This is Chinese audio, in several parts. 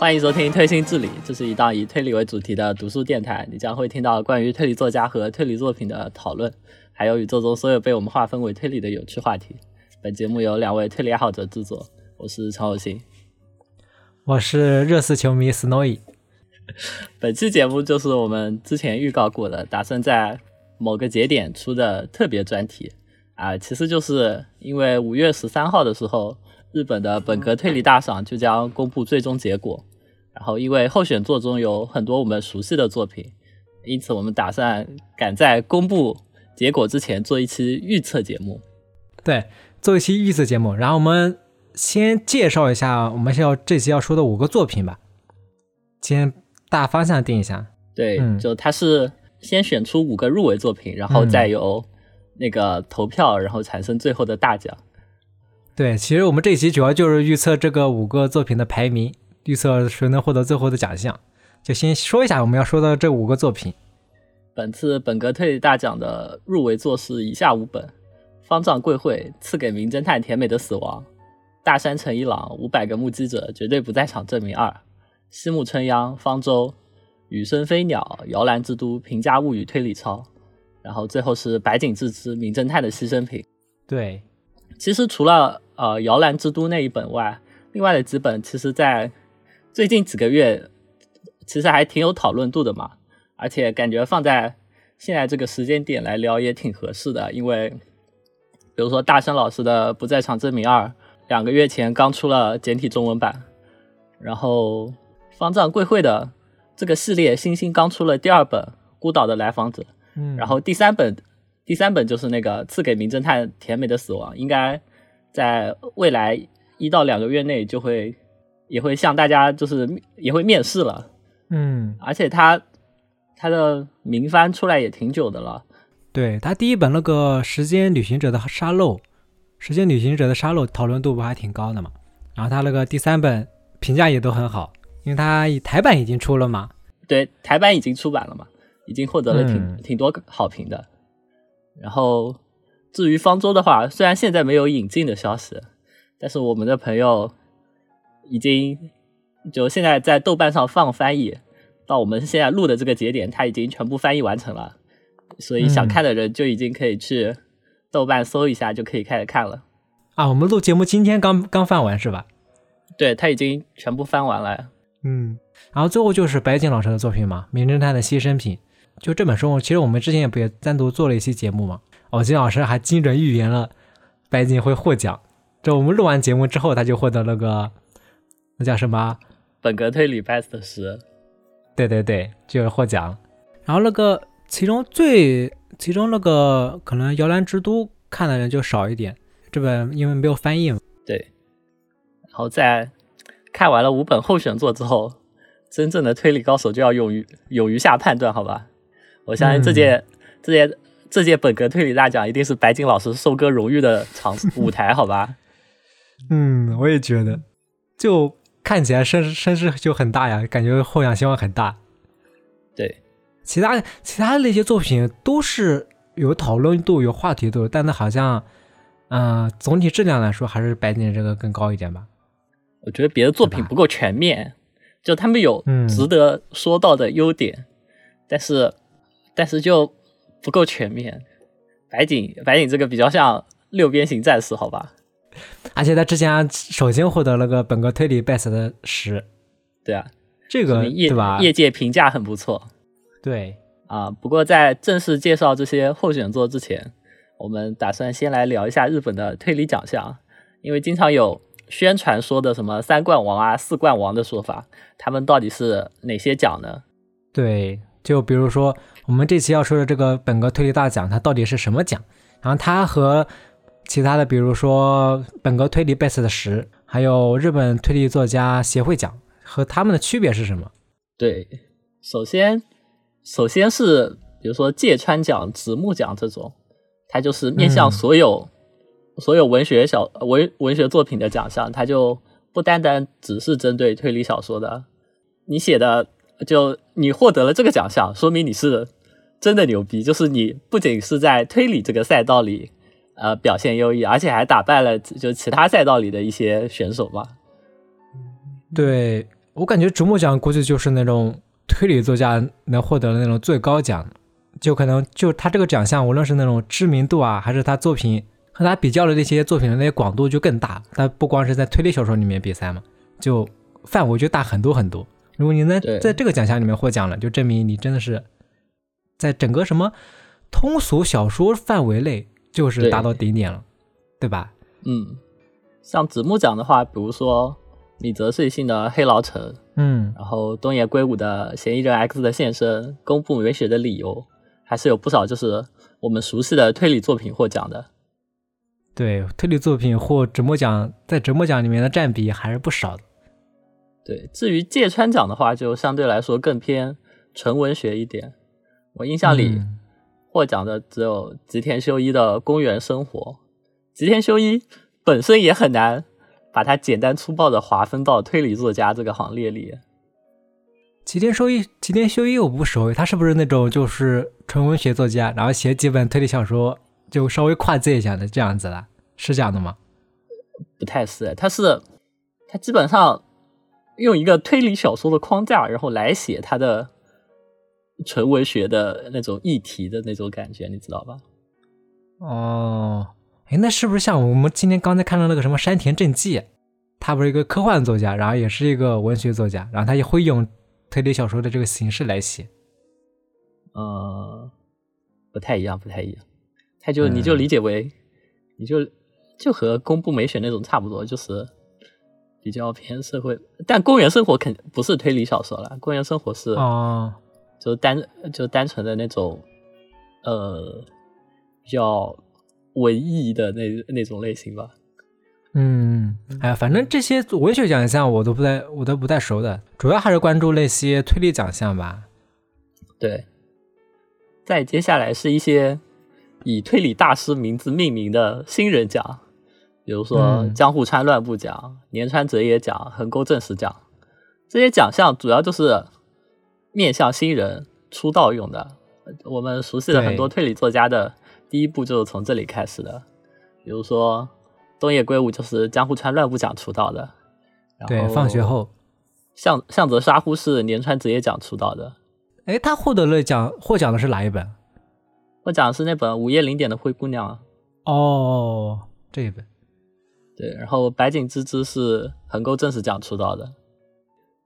欢迎收听《推心置理》，这是一档以推理为主题的读书电台。你将会听到关于推理作家和推理作品的讨论，还有宇宙中所有被我们划分为推理的有趣话题。本节目由两位推理爱好者制作，我是陈有新，我是热刺球迷 Snowy。本期节目就是我们之前预告过的，打算在某个节点出的特别专题啊，其实就是因为五月十三号的时候。日本的本格推理大赏就将公布最终结果，然后因为候选作中有很多我们熟悉的作品，因此我们打算赶在公布结果之前做一期预测节目。对，做一期预测节目。然后我们先介绍一下我们要这期要说的五个作品吧，先大方向定一下。对，就它是先选出五个入围作品，然后再由那个投票，然后产生最后的大奖。对，其实我们这一期主要就是预测这个五个作品的排名，预测谁能获得最后的奖项。就先说一下我们要说的这五个作品。本次本格推理大奖的入围作是以下五本：方丈贵会赐给名侦探甜美的死亡，大山诚一郎五百个目击者绝对不在场证明二，西木春央方舟雨生飞鸟摇篮之都平家物语推理超，然后最后是白井智之名侦探的牺牲品。对，其实除了呃，摇篮之都那一本外，另外的几本其实，在最近几个月，其实还挺有讨论度的嘛。而且感觉放在现在这个时间点来聊也挺合适的，因为比如说大山老师的《不在场证明二》，两个月前刚出了简体中文版，然后方丈贵会的这个系列星星刚出了第二本《孤岛的来访者》，嗯，然后第三本，第三本就是那个赐给名侦探甜美的死亡，应该。在未来一到两个月内，就会也会向大家就是也会面试了，嗯，而且他他的名番出来也挺久的了，对他第一本那个时间旅行者的沙漏，时间旅行者的沙漏讨论度不还挺高的嘛，然后他那个第三本评价也都很好，因为他台版已经出了嘛，对，台版已经出版了嘛，已经获得了挺挺多好评的，然后。至于方舟的话，虽然现在没有引进的消息，但是我们的朋友已经就现在在豆瓣上放翻译，到我们现在录的这个节点，它已经全部翻译完成了，所以想看的人就已经可以去豆瓣搜一下，就可以开始看了。啊，我们录节目今天刚刚翻完是吧？对他已经全部翻完了。嗯，然后最后就是白井老师的作品嘛，《名侦探的牺牲品》，就这本书，其实我们之前也不也单独做了一期节目嘛。哦，金老师还精准预言了白景会获奖。就我们录完节目之后，他就获得了个那叫什么本格推理 best 十。对对对，就是获奖。然后那个其中最其中那个可能摇篮之都看的人就少一点，这本因为没有翻译嘛。对。然后在看完了五本候选作之后，真正的推理高手就要勇于勇于下判断，好吧？我相信这届这届。这届本格推理大奖一定是白金老师收割荣誉的场舞台，好吧？嗯，我也觉得，就看起来声声势就很大呀，感觉后仰希望很大。对，其他其他的那些作品都是有讨论度、有话题度，但它好像，嗯，总体质量来说还是白金这个更高一点吧。我觉得别的作品不够全面，就他们有值得说到的优点，但是，但是就。不够全面，白井白井这个比较像六边形战士，好吧？而且他之前首先获得了个本格推理 best 的十，对啊，这个对吧？业界评价很不错。对啊，不过在正式介绍这些候选作之前，我们打算先来聊一下日本的推理奖项，因为经常有宣传说的什么三冠王啊、四冠王的说法，他们到底是哪些奖呢？对，就比如说。我们这期要说的这个本格推理大奖，它到底是什么奖？然后它和其他的，比如说本格推理 best 的十，还有日本推理作家协会奖，和他们的区别是什么？对，首先，首先是比如说芥川奖、直木奖这种，它就是面向所有所有文学小文文学作品的奖项，它就不单单只是针对推理小说的。你写的，就你获得了这个奖项，说明你是。真的牛逼，就是你不仅是在推理这个赛道里，呃，表现优异，而且还打败了就其他赛道里的一些选手吧。对，我感觉竹木奖估计就是那种推理作家能获得的那种最高奖，就可能就他这个奖项，无论是那种知名度啊，还是他作品和他比较的那些作品的那些广度就更大。他不光是在推理小说里面比赛嘛，就范围就大很多很多。如果你能在这个奖项里面获奖了，就证明你真的是在整个什么通俗小说范围内就是达到顶点了，对吧？嗯，像子木奖的话，比如说米泽穗信的《黑牢城》，嗯，然后东野圭吾的《嫌疑人 X 的现身》，公布文学的理由，还是有不少就是我们熟悉的推理作品获奖的。对，推理作品获折磨奖，在折磨奖里面的占比还是不少的。对，至于芥川奖的话，就相对来说更偏纯文学一点。我印象里嗯获奖的只有吉田修一的《公园生活》。吉田修一本身也很难把它简单粗暴的划分到推理作家这个行列里。吉田修一，吉田修一我不熟，他是不是那种就是纯文学作家，然后写几本推理小说就稍微跨界一下的这样子啦？是这样的吗？不太是，他是他基本上用一个推理小说的框架，然后来写他的纯文学的那种议题的那种感觉，你知道吧？哦，哎，那是不是像我们今天刚才看到那个什么山田正纪，他不是一个科幻作家，然后也是一个文学作家，然后他也会用推理小说的这个形式来写。呃，不太一样，不太一样。他就你就嗯理解为，你就就和公布美雪那种差不多，就是比较偏社会。但公园生活肯不是推理小说了，公园生活是哦，就单就单纯的那种呃比较文艺的那那种类型吧。嗯，哎呀，反正这些文学奖项我都不太，我都不太熟的，主要还是关注那些推理奖项吧。对，再接下来是一些以推理大师名字命名的新人奖，比如说嗯江户川乱步奖、年川哲也奖、横沟正史奖。这些奖项主要就是面向新人出道用的。我们熟悉的很多推理作家的第一步就是从这里开始的，比如说东野圭吾就是江户川乱步奖出道的，然对，后放学后，向向泽沙呼是年川哲也奖出道的。哎，他获得了奖，获奖的是哪一本？获奖的是那本《午夜零点的灰姑娘》啊，哦，这一本。对，然后白井之之是横沟正史奖出道的。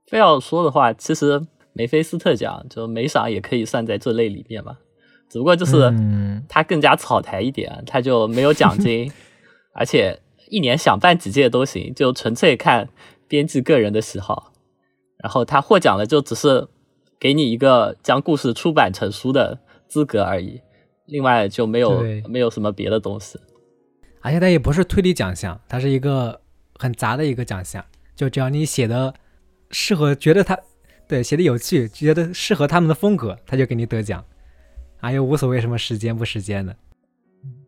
非要说的话，其实梅菲斯特奖就梅赏也可以算在这类里面嘛，只不过就是嗯它更加草台一点，它就没有奖金，而且一年想办几届都行，就纯粹看编辑个人的喜好。然后他获奖了，就只是给你一个将故事出版成书的资格而已，另外就没有没有什么别的东西。而且它也不是推理奖项，它是一个很杂的一个奖项，就只要你写的适合，觉得他对写的有趣，觉得适合他们的风格，他就给你得奖，啊，又无所谓什么时间不时间的。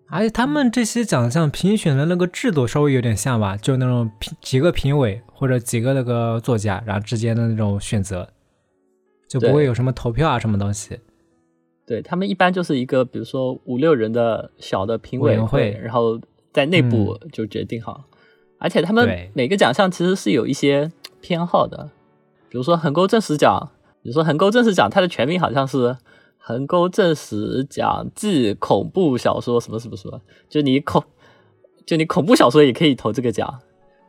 而且他们这些奖项评选的那个制度稍微有点像吧，就那种评几个评委或者几个那个作家，然后之间的那种选择，就不会有什么投票啊什么东西。对他们一般就是一个，比如说五六人的小的评委会然后在内部就决定好。而且他们每个奖项其实是有一些偏好的，比如说横沟正史奖，比如说横沟正史奖，它的全名好像是横沟正史奖暨恐怖小说什么什么什么，就你恐就你恐怖小说也可以投这个奖，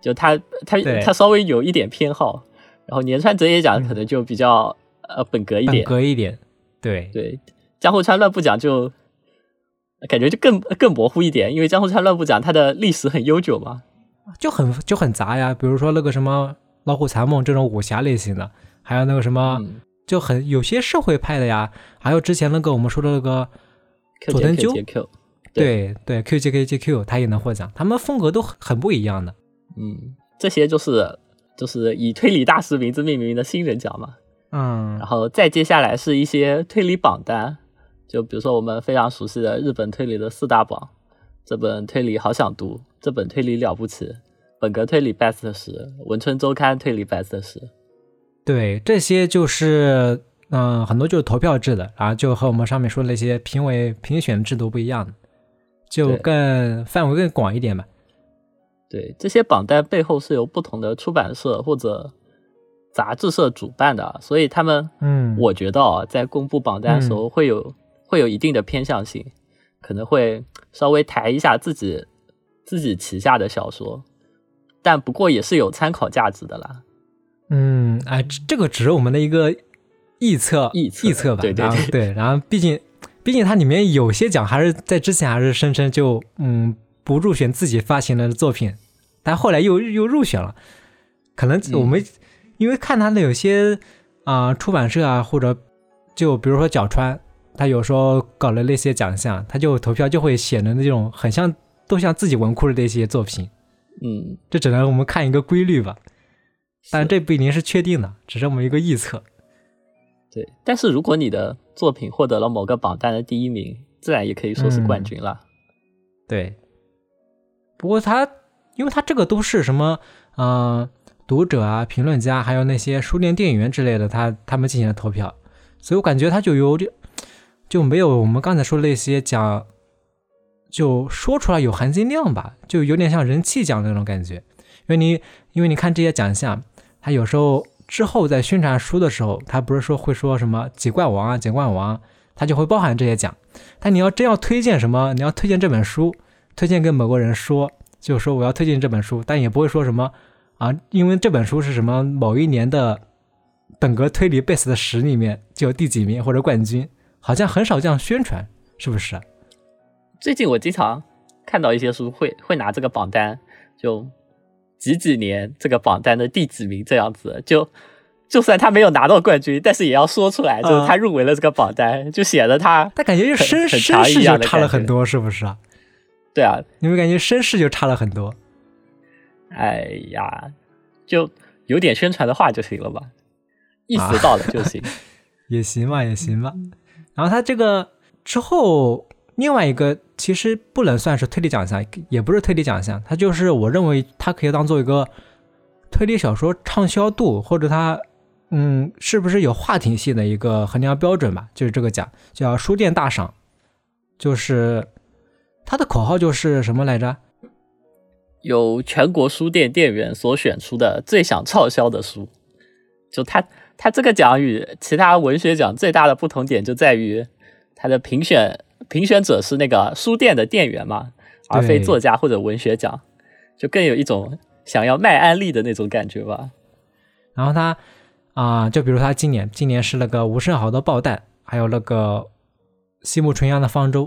就它它对它稍微有一点偏好。然后年川哲也奖可能就比较、呃本格一点本，格一点，对，对，江户川乱步奖就感觉就更更模糊一点，因为江户川乱步奖它的历史很悠久嘛。就很就很杂呀。比如说那个什么《老虎残梦》这种武侠类型的，还有那个什么、嗯就很有些社会派的呀，还有之前那个我们说的那个佐藤鸠 Q Q，对对 QJKJQ，他也能获奖，他们风格都很很不一样的。嗯，这些就是就是以推理大师名字命名的新人奖嘛。嗯然后再接下来是一些推理榜单，就比如说我们非常熟悉的日本推理的四大榜，这本推理好想读，这本推理了不起，本格推理 best 十，文春周刊推理 best 十。对，这些就是嗯、很多就是投票制的，然后就和我们上面说的那些评委评选制度不一样的，就更范围更广一点吧。对，这些榜单背后是由不同的出版社或者杂志社主办的，所以他们，嗯，我觉得啊，在公布榜单的时候会有、会有一定的偏向性，可能会稍微抬一下自己自己旗下的小说，但不过也是有参考价值的啦。嗯，哎，这这个只是我们的一个臆测，臆测测吧。对对对，然后 毕竟毕竟它里面有些奖还是在之前还是声称就嗯不入选自己发行的作品，但后来又又入选了。可能我们、因为看他的有些啊、出版社啊，或者就比如说角川，他有时候搞了那些奖项，他就投票就会显得那种很像都像自己文库的那些作品。嗯，这只能我们看一个规律吧，但这不一定是确定的，只是我们一个预测。对。但是如果你的作品获得了某个榜单的第一名，自然也可以说是冠军了。对，不过他，因为他这个都是什么，嗯、读者啊、评论家，还有那些书店店员之类的，他他们进行了投票，所以我感觉他就有点就没有我们刚才说的那些奖，就说出来有含金量吧，就有点像人气奖那种感觉。因为你因为你看这些奖项，他有时候之后在宣传书的时候，他不是说会说什么几冠王啊、几冠王，他就会包含这些奖。但你要真要推荐什么，你要推荐这本书，推荐给某个人说，就说我要推荐这本书，但也不会说什么啊，因为这本书是什么某一年的本格推理 base 的十里面就有第几名或者冠军，好像很少这样宣传，是不是？最近我经常看到一些书会会拿这个榜单，就几几年这个榜单的第几名这样子，就就算他没有拿到冠军，但是也要说出来，就是他入围了这个榜单，就显得他他感觉就很身很身世就差了很多，是不是啊？对啊，你们感觉身世就差了很多？哎呀，就有点宣传的话就行了吧，意思到了就行。也行吧，也行吧。然后他这个之后，另外一个其实不能算是推理奖项，也不是推理奖项，它就是我认为它可以当做一个推理小说畅销度或者它嗯是不是有话题性的一个衡量标准吧，就是这个奖叫书店大赏，就是它的口号就是什么来着？由全国书店店员所选出的最想畅销的书，就它它这个奖与其他文学奖最大的不同点就在于它的评选评选者是那个书店的店员嘛，而非作家或者文学奖，就更有一种想要卖安利的那种感觉吧。然后他啊、就比如他今年，今年是那个吴胜豪的《爆弹》，还有那个西木纯阳的《方舟》，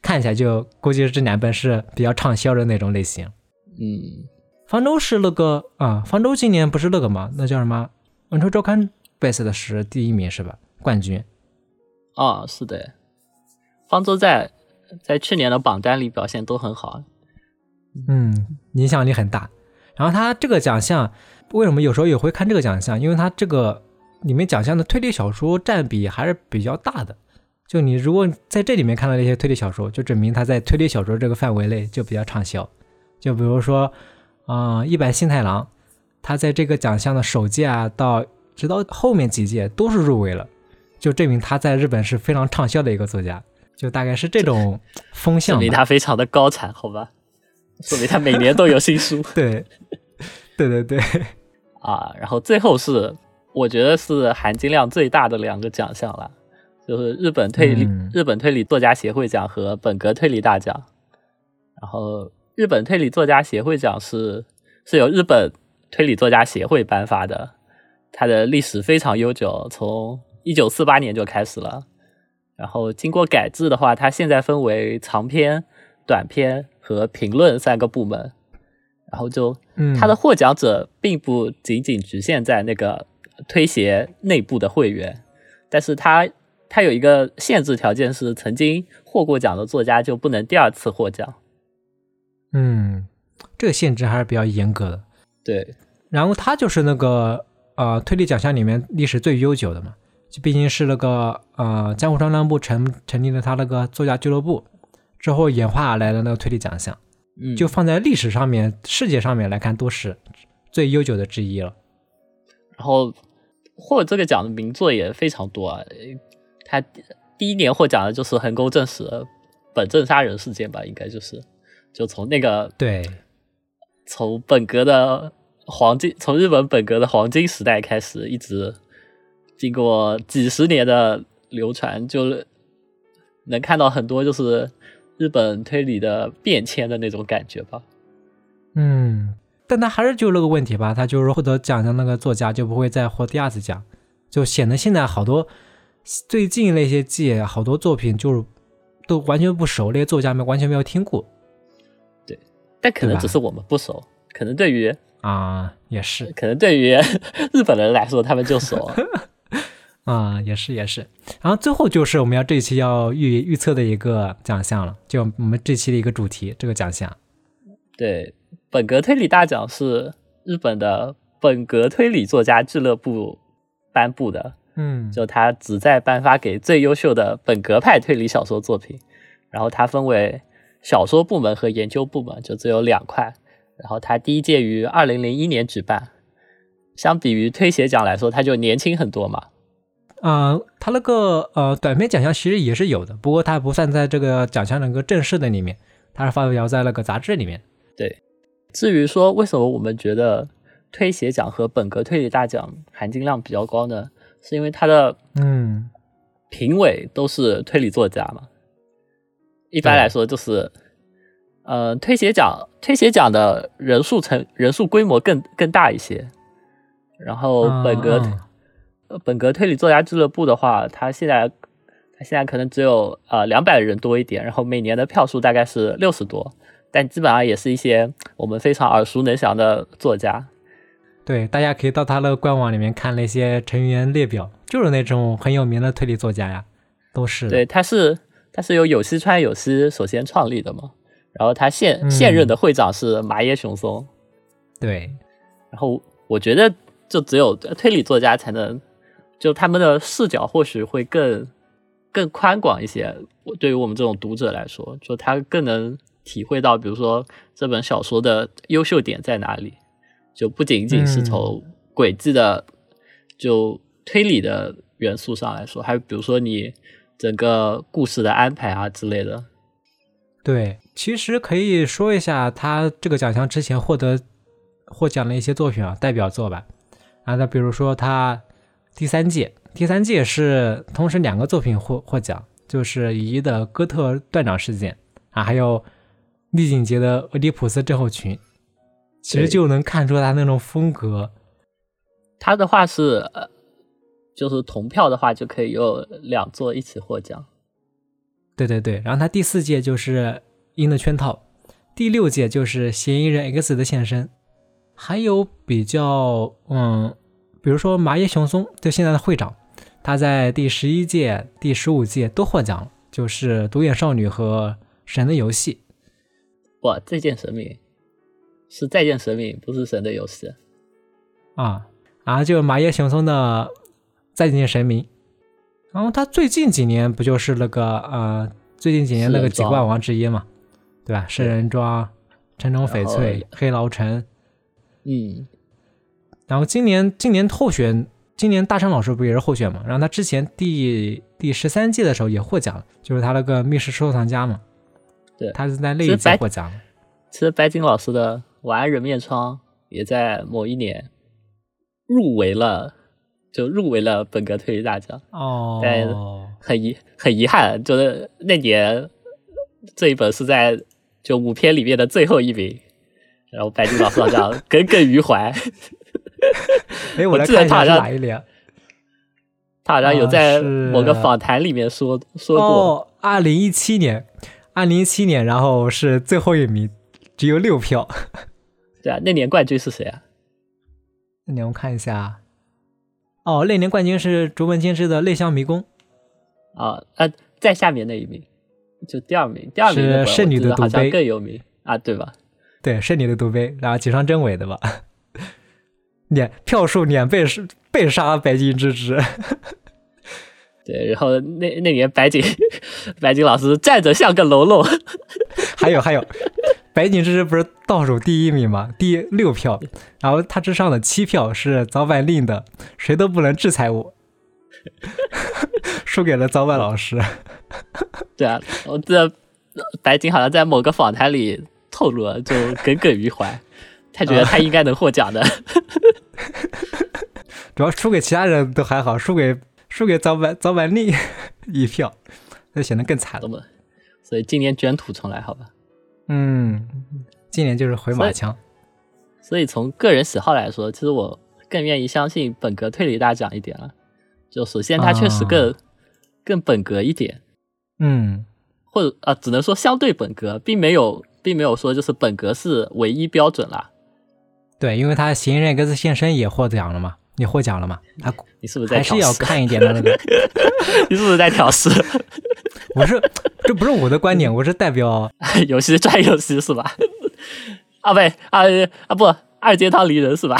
看起来就估计这两本是比较畅销的那种类型。嗯，方舟是那个啊，方舟今年不是那个嘛？那叫什么？文春周刊 base 的是第一名是吧？冠军。啊，是的，方舟在在去年的榜单里表现都很好。嗯，影响力很大。然后他这个奖项为什么有时候也会看这个奖项？因为他这个里面奖项的推理小说占比还是比较大的。就你如果在这里面看到那些推理小说，就证明他在推理小说这个范围内就比较畅销。就比如说，啊、一坂幸太郎，他在这个奖项的首届啊，到直到后面几届都是入围了，就证明他在日本是非常畅销的一个作家。就大概是这种风向说明。他非常的高产，好吧？说明他每年都有新书 对，对对对。啊。然后最后是我觉得是含金量最大的两个奖项了，就是日本推理、嗯日本推理作家协会奖和本格推理大奖。然后日本推理作家协会奖是是由日本推理作家协会颁发的，它的历史非常悠久，从一九四八年就开始了。然后经过改制的话，它现在分为长篇、短篇和评论三个部门。然后就嗯，它的获奖者并不仅仅局限在那个推协内部的会员，但是它它有一个限制条件是，曾经获过奖的作家就不能第二次获奖。嗯，这个限制还是比较严格的。对，然后他就是那个呃推理奖项里面历史最悠久的嘛，就毕竟是那个呃江户川乱步成成立了他那个作家俱乐部之后演化而来的那个推理奖项，嗯，就放在历史上面、世界上面来看都是最悠久的之一了。然后获这个奖的名作也非常多啊。他第一年获奖的就是横沟正史的本镇杀人事件吧，应该就是就从那个对，从本格的黄金，从日本本格的黄金时代开始，一直经过几十年的流传，就能看到很多就是日本推理的变迁的那种感觉吧。嗯，但他还是就那个问题吧，他就是获得奖的那个作家就不会再获第二次奖，就显得现在好多最近那些季好多作品就是都完全不熟，那些作家们完全没有听过。对，但可能只是我们不熟，可能对于啊，也是 可能对于日本人来说，他们就熟啊。啊，也是也是。然后最后就是我们要这一期要预预测的一个奖项了，就我们这期的一个主题，这个奖项。对，本格推理大奖是日本的本格推理作家俱乐部颁布的，嗯，就它旨在颁发给最优秀的本格派推理小说作品。然后它分为小说部门和研究部门，就只有两块。然后它第一届于二零零一年举办，相比于推写奖来说，它就年轻很多嘛。啊，他那个呃短篇奖项其实也是有的，不过它不算在这个奖项那个正式的里面，它是发表在那个杂志里面。对至于说为什么我们觉得推写奖和本格推理大奖含金量比较高呢？是因为它的嗯评委都是推理作家嘛。一般来说就是，呃，推写奖推写奖的人数成人数规模更更大一些。然后本格、本格推理作家俱乐部的话，它现在它现在可能只有呃两百人多一点，然后每年的票数大概是六十多，但基本上也是一些我们非常耳熟能详的作家。对，大家可以到他的官网里面看那些成员列表，就是那种很有名的推理作家呀，都是。对，他是他是由有西川有希首先创立的嘛，然后他现嗯现任的会长是麻耶雄松，对，然后我觉得就只有推理作家才能，就他们的视角或许会更更宽广一些。对于我们这种读者来说，就他更能体会到，比如说这本小说的优秀点在哪里，就不仅仅是从轨迹的、就推理的元素上来说，还有比如说你整个故事的安排啊之类的。对，其实可以说一下他这个奖项之前获得获奖的一些作品啊，代表作吧。啊，那比如说他第三届，第三届是同时两个作品获获奖，就是乙一的哥特断掌事件啊，还有丽景杰的俄狄浦斯症候群，其实就能看出他那种风格。他的话是呃，就是同票的话就可以有两座一起获奖。对对对，然后他第四届就是鹰的圈套，第六届就是嫌疑人 X 的现身，还有比较嗯，比如说麻叶雄松，就现在的会长，他在第十一届、第十五届都获奖了，就是独眼少女和神的游戏。哇，再见神明是再见神明，不是神的游戏。啊，然后就麻叶雄松的再见神明，然后他最近几年不就是那个呃，最近几年那个几冠王之一嘛，对吧？圣人庄、城中翡翠、黑牢城，嗯，然后今年今年候选，今年大山老师不也是候选嘛？然后他之前第第十三届的时候也获奖了，就是他那个密室收藏家嘛，对他是在那一届获奖了。其实白金老师的《晚安人面疮》也在某一年入围了，就入围了本格推理大奖。哦，但很遗很遗憾，就是那年这一本是在就五篇里面的最后一名，然后白金老师好像耿耿于怀，哎，我来看一下是记得他好像哪一年？他好像有啊在某个访谈里面说说过，哦，二零一七年，二零一七年，然后是最后一名，只有六票。对啊，那年冠军是谁啊？那年我看一下，哦，那年冠军是竹本健之的《泪香迷宫》，啊呃，在下面那一名，就第二名，第二名是圣女的毒杯更有名啊，对吧？对，圣女的独杯，然后井上真伪的吧？两票数两倍是被杀白金之之，对，然后那那年白井白井老师站着像个喽啰，还有还有，白景之之不是倒数第一名吗？第六票，然后他之上的七票是早坂令的，谁都不能制裁我，输给了早坂老师。对啊，我记得白井好像在某个访谈里透露了，就耿耿于怀。他觉得他应该能获奖的。主要输给其他人都还好，输给输给早坂早坂令一票，那显得更惨了。所以今年卷土重来，好吧？嗯，今年就是回马枪。所以从个人喜好来说，其实我更愿意相信本格推理大奖一点了。就首先，它确实更、更本格一点。嗯，或者啊，只能说相对本格，并没有，并没有说就是本格是唯一标准啦。对，因为他《嫌疑人 X 现身》也获奖了嘛，你获奖了嘛？他你是不是在还是要 看一点的那个？你是不是在挑事？我是，这不是我的观点，我是代表 游戏专业游戏是吧？啊不啊啊不，二阶堂离人是吧？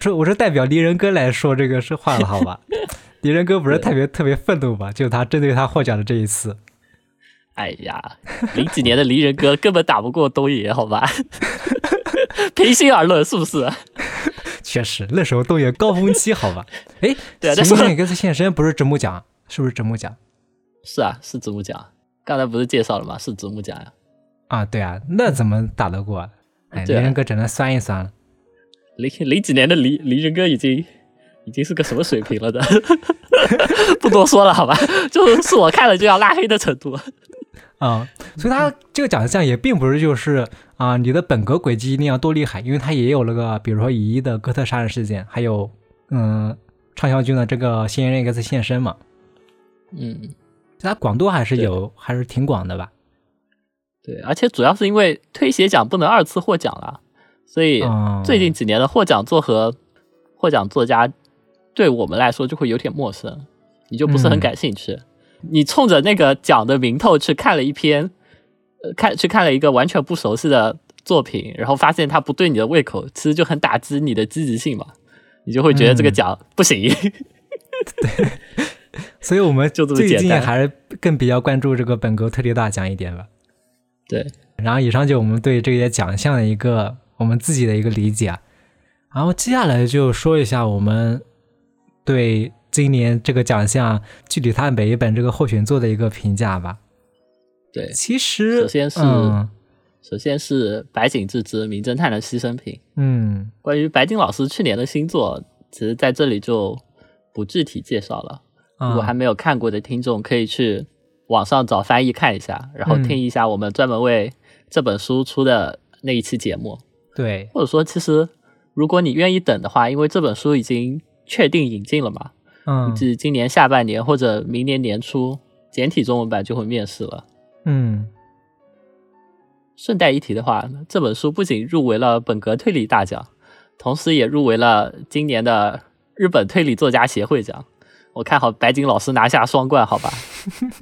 是我是代表离人哥来说这个是话了，好吧？离人哥不是特别特别愤怒吧？就他针对他获奖的这一次。哎呀，零几年的离人哥根本打不过东野，好吧？平心而论，是不是？确实，那时候都有高峰期，好吧？哎，对啊，其实那个次现身不是直木奖，是不是直木奖？是啊，是直木奖。刚才不是介绍了吗？是直木奖呀。啊，对啊，那怎么打得过？哎，离人哥只能酸一酸了。零零几年的离离人哥已经已经是个什么水平了的？不多说了，好吧？就是我看了就要拉黑的程度。啊，所以他这个奖项也并不是就是啊，你的本格轨迹一定要多厉害，因为他也有那个，比如说乙一的哥特杀人事件，还有嗯畅销军的这个嫌疑人 X 现身嘛。嗯，它广度还是有，还是挺广的吧？对，而且主要是因为推写奖不能二次获奖了，所以最近几年的获奖作和获奖作家对我们来说就会有点陌生，你就不是很感兴趣。你冲着那个奖的名头去看了一篇，呃，看去看了一个完全不熟悉的作品，然后发现它不对你的胃口，其实就很打击你的积极性嘛，你就会觉得这个奖不行。对，所以我们 就这么简单。最近还是更比较关注这个本格特例大奖一点吧。对，然后以上就我们对这些奖项的一个我们自己的一个理解，然后接下来就说一下我们对今年这个奖项具体它每一本这个候选作的一个评价吧。对，其实首先是嗯首先是白井智之《名侦探的牺牲品》。嗯关于白金老师去年的新作，其实在这里就不具体介绍了。如果还啊没有看过的听众，可以去网上找翻译看一下，然后嗯听一下我们专门为这本书出的那一期节目。对或者说，其实如果你愿意等的话，因为这本书已经确定引进了嘛，嗯估计今年下半年或者明年年初，简体中文版就会面世了。嗯顺带一提的话，这本书不仅入围了本格推理大奖，同时也入围了今年的日本推理作家协会奖。我看好白井老师拿下双冠，好吧？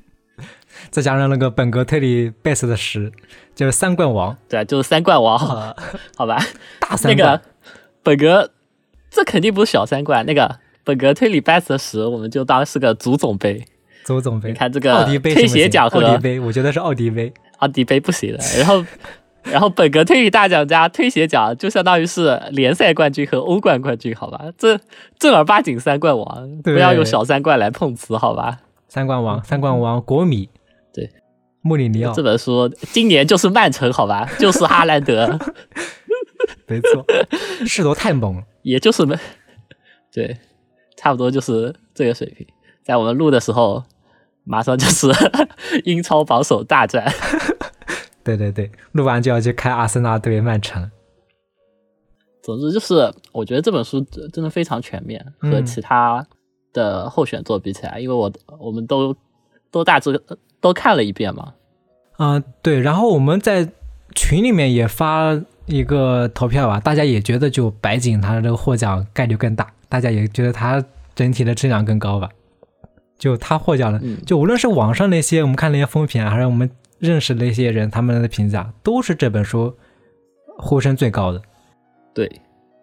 再加上那个本格推理 base 的十，就是三冠王对啊，就是三冠王，啊，好吧？大三那冠个本格，这肯定不是小三冠。那个本格推理 best 十，我们就当是个足总杯。足总杯，你看这个奥迪杯推行不行写奖和奥迪杯，我觉得是奥迪杯。奥迪杯不行的。然后，然后本格推理大奖加推鞋奖就相当于是联赛冠军和欧冠冠军，好吧？这正儿八经三冠王，不要用小三冠来碰瓷，好吧？三冠王，三冠王，国米，对，穆里尼奥这，本书今年就是曼城，好吧？就是哈兰德，没错，势头太猛了。也就是没，对，差不多就是这个水平。在我们录的时候，马上就是 英超榜首大战。对对对，录完就要去看阿森纳对曼城。总之就是，我觉得这本书真真的非常全面，和嗯其他的候选作比起来，因为我我们都都大致呃都看了一遍嘛。嗯、对，然后我们在群里面也发一个投票吧，大家也觉得就白井他这个获奖概率更大，大家也觉得它整体的质量更高吧。就他获奖了，嗯就无论是网上那些我们看那些风评啊，还是我们认识的那些人他们的评价，都是这本书呼声最高的。对，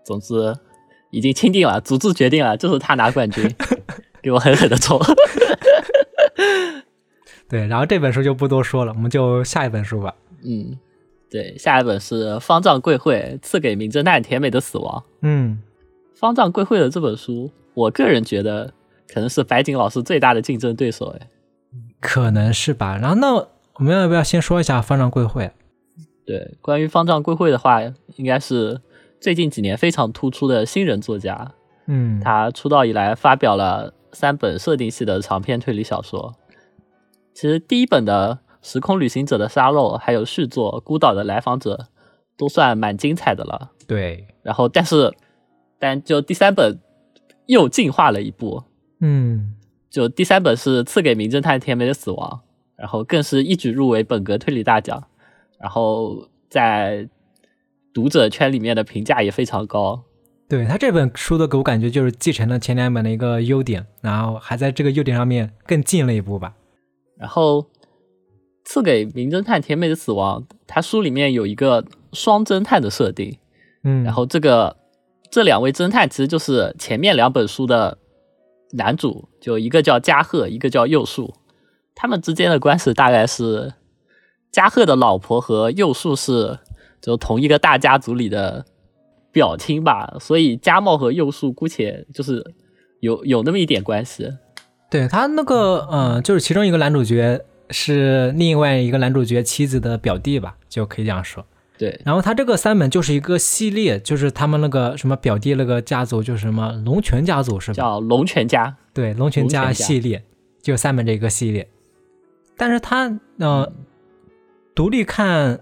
总之已经钦定了，组织决定了，就是他拿冠军，给我狠狠的抽。对，然后这本书就不多说了，我们就下一本书吧。嗯，对，下一本是方丈贵会赐给名侦探甜美的死亡。嗯，方丈贵会的这本书，我个人觉得可能是白景老师最大的竞争对手。哎，可能是吧。然后那我们要不要先说一下方丈贵会？对，关于方丈贵会的话，应该是最近几年非常突出的新人作家。嗯，他出道以来发表了三本设定系的长篇推理小说。其实第一本的《时空旅行者的沙漏》，还有续作《孤岛的来访者》，都算蛮精彩的了。对，然后，但是，但就第三本又进化了一步。嗯，就第三本是赐给名侦探甜美的死亡，然后更是一举入围本格推理大奖，然后在读者圈里面的评价也非常高。对他这本书的给我感觉就是继承了前两本的一个优点，然后还在这个优点上面更进了一步吧。然后赐给名侦探甜美的死亡，他书里面有一个双侦探的设定，嗯，然后这个这两位侦探其实就是前面两本书的男主，就一个叫加贺，一个叫右树，他们之间的关系大概是加贺的老婆和右树是就同一个大家族里的表亲吧，所以加茂和右树姑且就是有有那么一点关系。对他那个，嗯，就是其中一个男主角是另外一个男主角妻子的表弟吧，就可以这样说。对，然后他这个三本就是一个系列，就是他们那个什么表弟那个家族，就是什么龙泉家族是吧？叫龙泉家。对，龙泉家系列就三本这个系列，但是他呃，独立看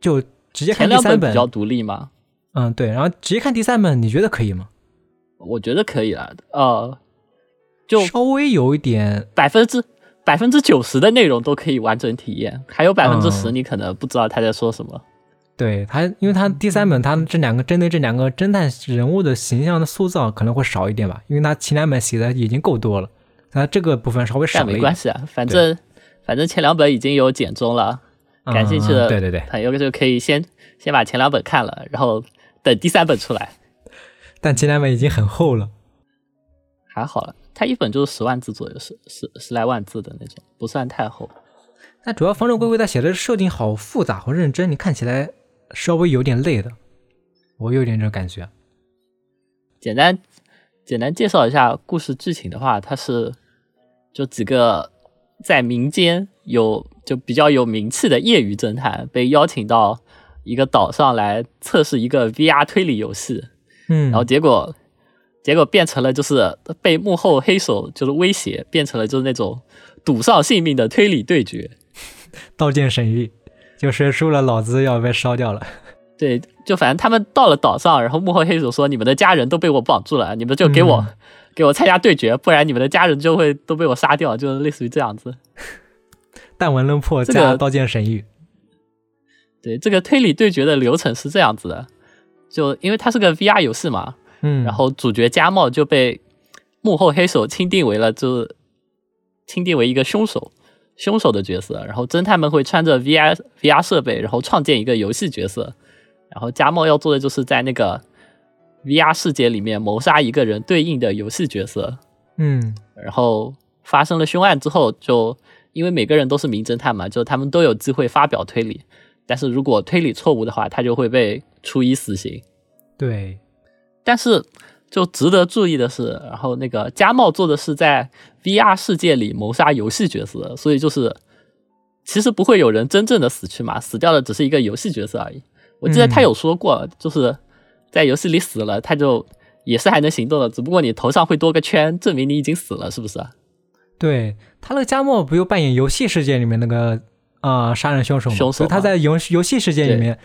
就直接看第三本比较独立嘛，嗯，对，然后直接看第三本，你觉得可以吗？我觉得可以了。呃，就稍微有一点，百分之百分之九十的内容都可以完整体验，还有百分之十嗯你可能不知道他在说什么。对他，因为他第三本他这两个针对这两个侦探人物的形象的塑造可能会少一点吧，因为他前两本写的已经够多了，那这个部分稍微少了一点。没关系啊，反正反正前两本已经有简中了，感兴趣的嗯对对对，朋友就可以先先把前两本看了，然后等第三本出来。但前两本已经很厚了。还好了，它一本就是十万字左右，十十十来万字的那种，不算太厚。那主要方正龟龟他写的设定好复杂，好认真，你看起来稍微有点累的，我有点这种感觉。简单简单介绍一下故事剧情的话，它是就几个在民间有就比较有名气的业余侦探被邀请到一个岛上来测试一个 VR 推理游戏，嗯，然后结果结果变成了就是被幕后黑手就是威胁，变成了就是那种赌上性命的推理对决。刀剑神域，就谁输了，老子要被烧掉了。对，就反正他们到了岛上，然后幕后黑手说：“你们的家人都被我绑住了，你们就给我、嗯给我参加对决，不然你们的家人就会都被我杀掉。”就类似于这样子。弹丸论破这个加刀剑神域，对，这个推理对决的流程是这样子的，就因为它是个 VR 游戏嘛，嗯，然后主角加茂就被幕后黑手钦定为了就是钦定为一个凶手，凶手的角色。然后侦探们会穿着 VR VR 设备，然后创建一个游戏角色。然后加茂要做的就是在那个 VR 世界里面谋杀一个人对应的游戏角色。嗯然后发生了凶案之后，就因为每个人都是名侦探嘛，就他们都有机会发表推理。但是如果推理错误的话，他就会被处以死刑。对，但是就值得注意的是，然后那个加茂做的是在 VR 世界里谋杀游戏角色，所以就是其实不会有人真正的死去嘛，死掉的只是一个游戏角色而已。我记得他有说过，就是在游戏里死了，他就也是还能行动的，只不过你头上会多个圈，证明你已经死了，是不是？对他那个加茂不就扮演游戏世界里面那个啊、呃杀人凶手吗？凶手他在游游戏世界里面，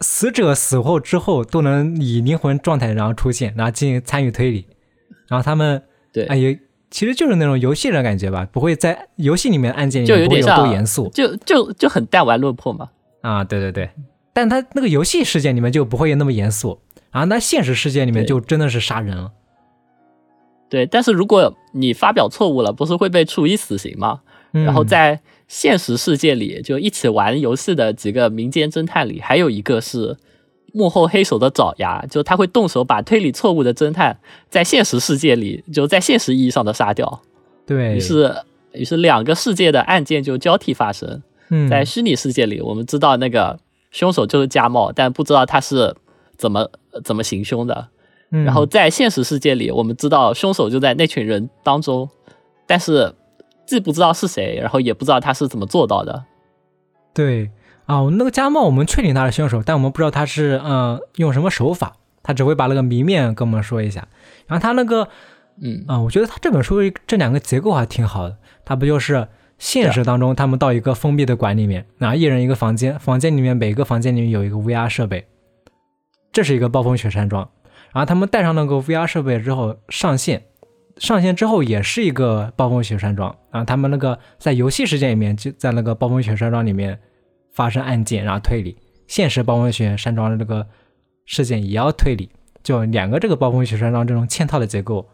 死者死后之后都能以灵魂状态然后出现，然后进行参与推理，然后他们对，哎也其实就是那种游戏的感觉吧，不会在游戏里面案件里就面不会有多严肃就就就很弹丸论破嘛。啊，对对对，但他那个游戏世界里面就不会那么严肃，然后那现实世界里面就真的是杀人了。对，但是如果你发表错误了，不是会被处以死刑吗？然后嗯在现实世界里，就一起玩游戏的几个民间侦探里，还有一个是幕后黑手的爪牙，就他会动手把推理错误的侦探在现实世界里，就在现实意义上的杀掉。对，于是，于是两个世界的案件就交替发生。嗯在虚拟世界里，我们知道那个凶手就是家茂，但不知道他是怎么怎么行凶的。嗯然后在现实世界里，我们知道凶手就在那群人当中，但是既不知道是谁，然后也不知道他是怎么做到的。对，啊，那个家茂我们确定他是凶手，但我们不知道他是嗯用什么手法，他只会把那个谜面跟我们说一下。然后他那个嗯啊、我觉得他这本书这两个结构还挺好的。他不就是现实当中他们到一个封闭的馆里面，然后一人一个房间，房间里面每个房间里面有一个 VR 设备，这是一个暴风雪山庄。然后他们带上那个 VR 设备之后上线，上线之后也是一个暴风雪山庄。然后他们那个在游戏世界里面就在那个暴风雪山庄里面发生案件，然后推理。现实暴风雪山庄的这个事件也要推理，就两个这个暴风雪山庄这种嵌套的结构，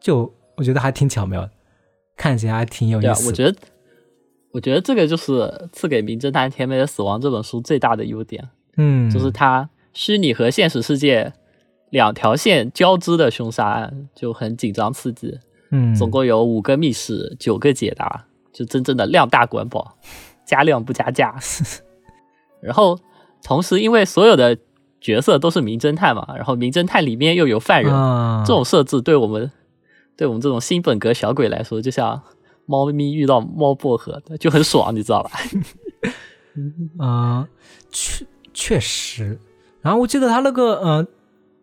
就我觉得还挺巧妙的，看起来还挺有意思。我觉得，我觉得这个就是赐给《名侦探甜美的死亡》这本书最大的优点，嗯，就是它虚拟和现实世界两条线交织的凶杀案就很紧张刺激。嗯，总共有五个密室，九个解答，就真正的量大管饱，加量不加价。然后同时，因为所有的角色都是名侦探嘛，然后名侦探里面又有犯人，啊，这种设置对我们对我们这种新本格小鬼来说，就像猫咪遇到猫薄荷，就很爽，你知道吧？啊、确确实。然后我记得他那个，呃，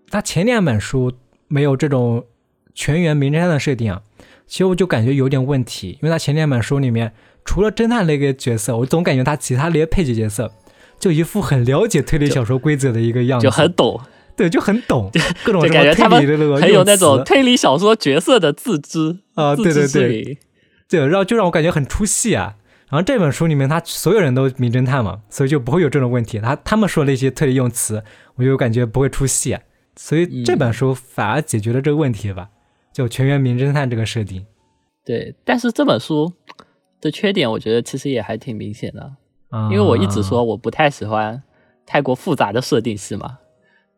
他前两本书没有这种全员名侦探的设定啊，其实我就感觉有点问题，因为他前两本书里面除了侦探那个角色，我总感觉他其他那些配角角色就一副很了解推理小说规则的一个样子，就很懂，对，就很懂各种什么感觉他们推理的那个很有那种推理小说角色的自知 啊，自对对对，明。对，然后就让我感觉很出戏啊。然后这本书里面，他所有人都名侦探嘛，所以就不会有这种问题。他他们说那些推理用词，我就感觉不会出戏啊。所以这本书反而解决了这个问题吧，就全员名侦探这个设定对，但是这本书的缺点，我觉得其实也还挺明显的。嗯。因为我一直说我不太喜欢太过复杂的设定系嘛，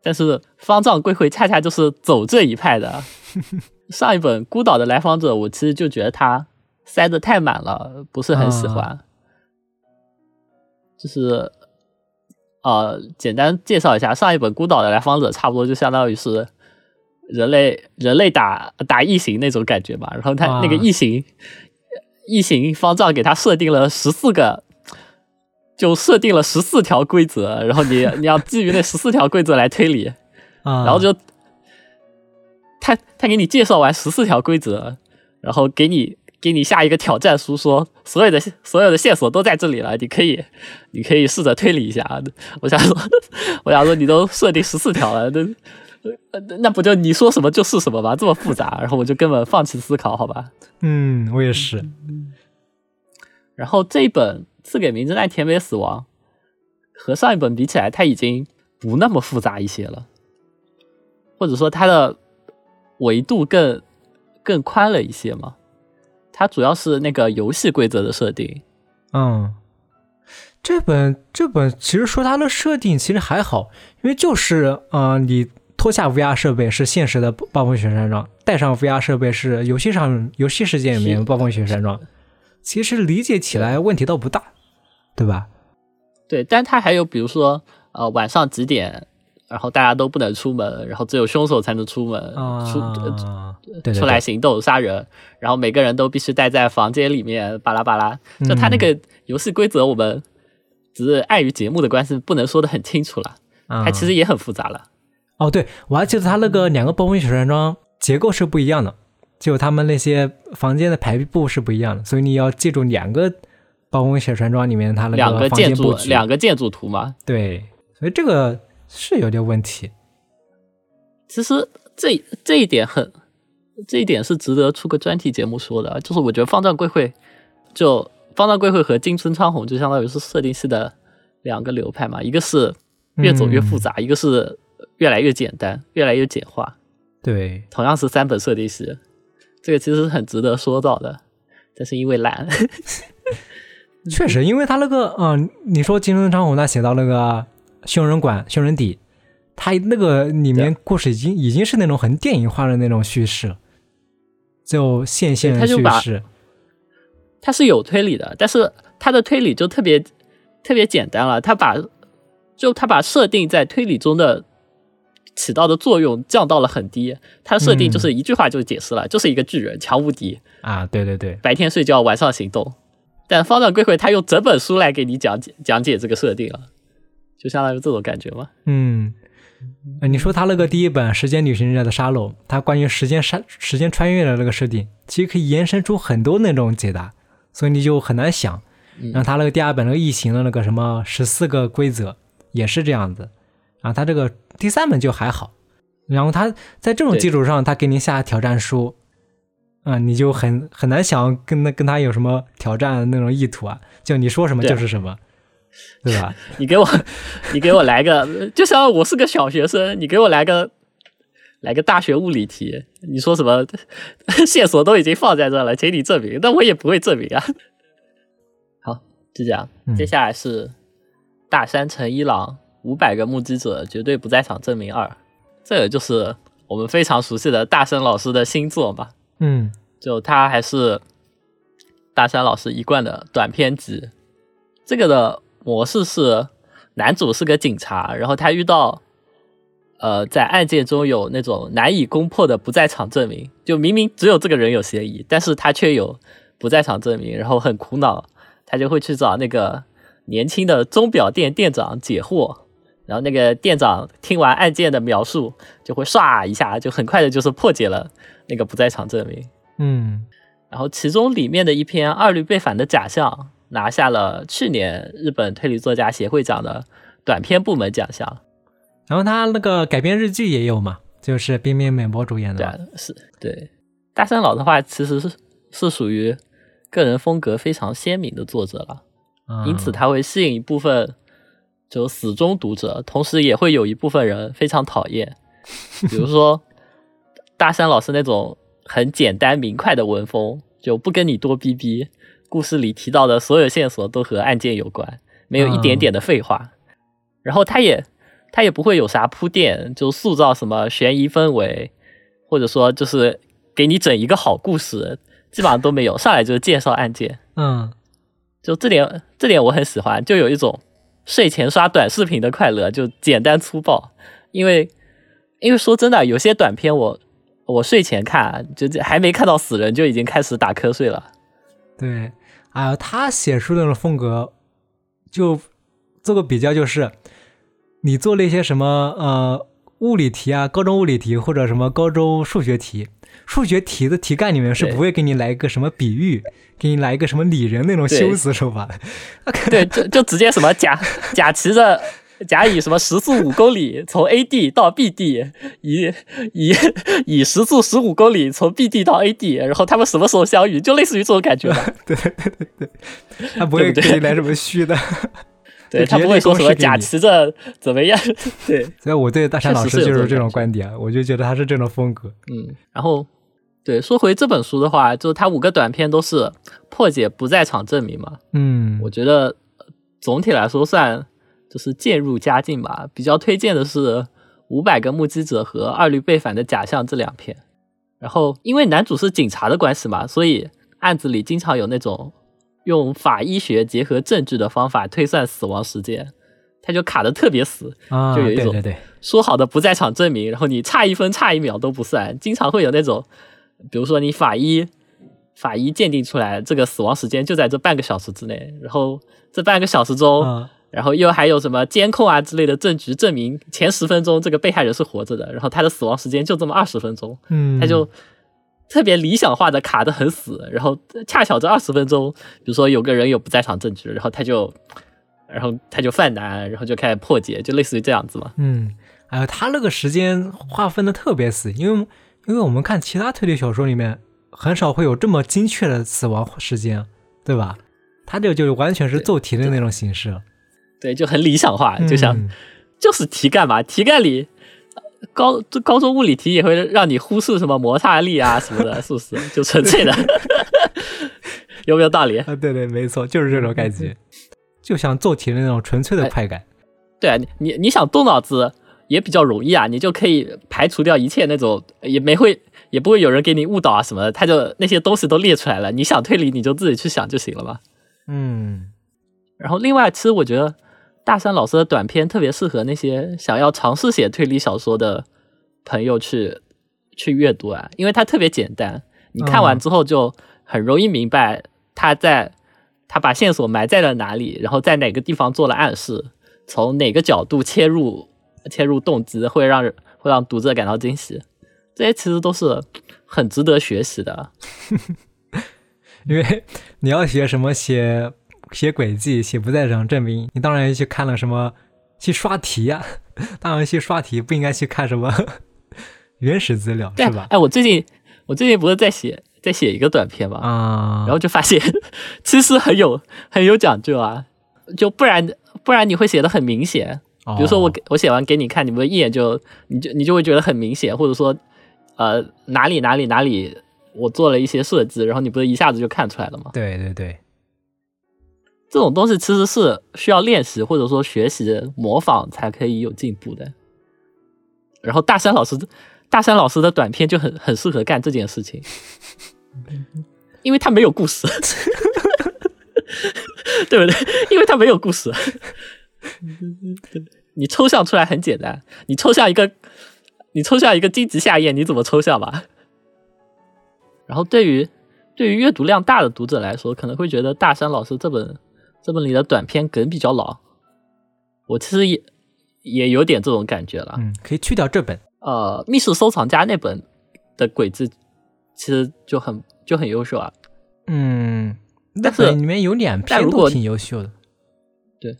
但是方丈贵会恰恰就是走这一派的。上一本《孤岛的来访者》，我其实就觉得他塞的太满了，不是很喜欢。就是呃，简单介绍一下，上一本《孤岛的来访者》差不多就相当于是人类人类打打异形那种感觉吧。然后他啊那个异形、异形方丈给他设定了十四个，就设定了十四条规则，然后你你要基于那十四条规则来推理，啊，然后就他他给你介绍完十四条规则，然后给你给你下一个挑战书，说所有的所有的线索都在这里了，你可以你可以试着推理一下。我想说，我想说你都设定十四条了，那呃那不就你说什么就是什么吗？这么复杂，然后我就根本放弃思考，好吧。嗯，我也是，然后这一本《赐给名侦探甜美死亡》和上一本比起来，它已经不那么复杂一些了，或者说它的维度更更宽了一些嘛。它主要是那个游戏规则的设定，嗯，这本这本其实说它的设定其实还好，因为就是呃，你脱下 VR 设备是现实的暴风雪山庄，带上 VR 设备是游戏上游戏世界里面暴风雪山庄，其实理解起来问题倒不大，对吧？对，但它还有比如说呃晚上几点，然后大家都不能出门，然后只有凶手才能出门，出呃出来，行动杀人，然后每个人都必须待在房间里面，巴拉巴拉。就他那嗯个游戏规则，我们只是碍于节目的关系，不能说的很清楚了。它它其实也很复杂了。哦，对我还记得他那个两个暴风雪山庄结构是不一样的，就他们那些房间的排布是不一样的，所以你要记住两个暴风雪山庄里面它那两个建筑，两个建筑图嘛。对，所以这个是有点问题。其实这这一点很，这一点是值得出个专题节目说的。就是我觉得方丈贵会，就方丈贵会和金村昌宏就相当于是设定系的两个流派嘛，一个是越走越复杂，一个是越来越简单，越来越简化。对，同样是三本设定系，这个其实很值得说到的，但是因为懒，确实，因为他那个，嗯、你说金村昌宏他写到那个凶人馆、凶人底，他那个里面故事已经已经是那种很电影化的那种叙事了，就线性叙事。它是有推理的，但是它的推理就特别特别简单了，他把就他把设定在推理中的起到的作用降到了很低，它的设定就是一句话就解释了，就是一个巨人强无敌，啊，对对对，白天睡觉，晚上行动。但方丈归回他用整本书来给你讲解讲解这个设定了，就相当于这种感觉嘛。嗯，呃你说他那个第一本《时间旅行者的沙漏》，他关于时间沙时间穿越的那个设定，其实可以延伸出很多那种解答，所以你就很难想。嗯。然后他那个第二本那个异形的那个什么十四个规则也是这样子，然后他这个第三本就还好，然后他在这种基础上，他给你下挑战书，啊、你就很很难想跟他跟他有什么挑战的那种意图啊，就你说什么就是什么，对吧？你给我，你给我来个，就像我是个小学生，你给我来个来个大学物理题，你说什么线索都已经放在这了，请你证明，那我也不会证明啊。好，就这样，嗯接下来是大山诚一郎五百个目击者绝对不在场证明二，这个就是我们非常熟悉的大山老师的新作嘛。嗯就他还是大山老师一贯的短篇集。这个的模式是男主是个警察，然后他遇到呃在案件中有那种难以攻破的不在场证明，就明明只有这个人有嫌疑，但是他却有不在场证明，然后很苦恼，他就会去找那个年轻的钟表店店长解惑。然后那个店长听完案件的描述，就会唰一下，就很快的就是破解了那个不在场证明。嗯然后其中里面的一篇二律背反的假象拿下了去年日本推理作家协会奖的短篇部门奖项。然后他那个改编日剧也有嘛，就是冰冰美波主演的。对啊，是对大山老的话，其实是是属于个人风格非常鲜明的作者了，啊因此他会吸引一部分就死忠读者，同时也会有一部分人非常讨厌，比如说大山老师那种很简单明快的文风，就不跟你多逼逼，故事里提到的所有线索都和案件有关，没有一点点的废话。然后他也他也不会有啥铺垫，就塑造什么悬疑氛围，或者说就是给你整一个好故事，基本上都没有，上来就是介绍案件。嗯就这点，这点我很喜欢，就有一种睡前刷短视频的快乐，就简单粗暴。因为，因为说真的，有些短片我我睡前看，就就还没看到死人就已经开始打瞌睡了。对，啊，他写书的那种风格，就做个比较，就是你做了一些什么呃物理题啊，高中物理题或者什么高中数学题，数学题的题干里面是不会给你来一个什么比喻，给你来一个什么拟人那种修辞手法的。对，就就直接什么假假骑着 甲乙什么时速五公里从 A 地到 B 地，以以以时速十五公里从 B 地到 A 地，然后他们什么时候相遇，就类似于这种感觉吧。他不会对不会给你来什么虚的。对他不会说什么甲骑着怎么样，对。所以我对大山老师就是这种观点，我就觉得他是这种风格。嗯，然后对说回这本书的话，就他五个短片都是破解不在场证明嘛，嗯，我觉得呃总体来说算就是渐入佳境吧。比较推荐的是《五百个目击者》和《二律背反的假象》这两篇。然后因为男主是警察的关系嘛，所以案子里经常有那种用法医学结合证据的方法推算死亡时间，他就卡的特别死。啊，就有一种说好的不在场证明，然后你差一分差一秒都不算，经常会有那种，比如说你法医法医鉴定出来这个死亡时间就在这半个小时之内，然后这半个小时中，啊，然后又还有什么监控啊之类的证据证明前十分钟这个被害人是活着的，然后他的死亡时间就这么二十分钟，嗯，他就特别理想化的卡的很死，然后恰巧这二十分钟，比如说有个人有不在场证据，然后他就，然后他就犯难，然后就开始破解，就类似于这样子嘛。嗯，哎呦，他那个时间划分的特别死，因为因为我们看其他推理小说里面很少会有这么精确的死亡时间，对吧？他这个就完全是对奏题的那种形式了，对，就很理想化，就像、嗯就是题干嘛，题干里呃高这高中物理题也会让你忽视什么摩擦力啊什么的，是不是？就纯粹的，有没有道理？啊，对对，没错，就是这种感觉，就像做题的那种纯粹的哎快感。对啊，你你你想动脑子也比较容易啊，你就可以排除掉一切那种也没会也不会有人给你误导啊什么的，他就那些东西都列出来了，你想推理你就自己去想就行了嘛。嗯然后另外，其实我觉得大山老师的短篇特别适合那些想要尝试写推理小说的朋友去去阅读啊，因为它特别简单，你看完之后就很容易明白他在他把线索埋在了哪里，然后在哪个地方做了暗示，从哪个角度切入切入动机，会让会让读者感到惊喜。这些其实都是很值得学习的。因为你要写什么写写轨迹、写不在场证明，你当然要去看了什么去刷题呀、当然去刷题，不应该去看什么 原始资料，是吧？哎，我最近我最近不是在写在写一个短片嘛，啊，然后就发现 其实很有很有讲究啊，就不然不然你会写的很明显。比如说我哦给我写完给你看，你们一眼就你就你就会觉得很明显，或者说呃哪里哪里哪里我做了一些设计，然后你不是一下子就看出来了吗？对对对，这种东西其实是需要练习或者说学习模仿才可以有进步的。然后大山老师大山老师的短片就很很适合干这件事情，因为他没有故事，对不对？因为他没有故事，你抽象出来很简单，你抽象一个你抽象一个荆棘夏夜，你怎么抽象吧？然后对于对于阅读量大的读者来说，可能会觉得大山老师这本这本里的短篇梗比较老。我其实也也有点这种感觉了。嗯，可以去掉这本，呃，密室收藏家那本的轨迹其实就很就很优秀啊。嗯，但是里面有两篇都但如果挺优秀的，对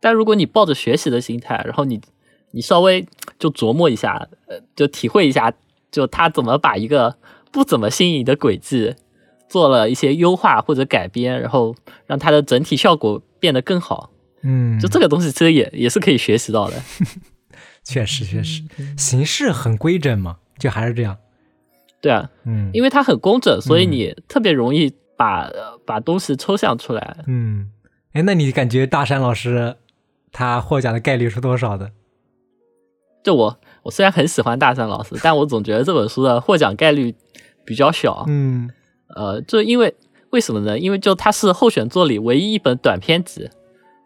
但如果你抱着学习的心态，然后你你稍微就琢磨一下，呃，就体会一下，就他怎么把一个不怎么新颖的轨迹做了一些优化或者改编，然后让它的整体效果变得更好。嗯，就这个东西其实也也是可以学习到的。确实确实，形式很规整嘛，就还是这样，对啊，嗯，因为它很工整，所以嗯你特别容易把、呃把东西抽象出来。嗯，哎，那你感觉大山老师他获奖的概率是多少的？就我我虽然很喜欢大山老师，但我总觉得这本书的获奖概率比较小。嗯呃，就因为为什么呢？因为就它是候选作里唯一一本短篇集，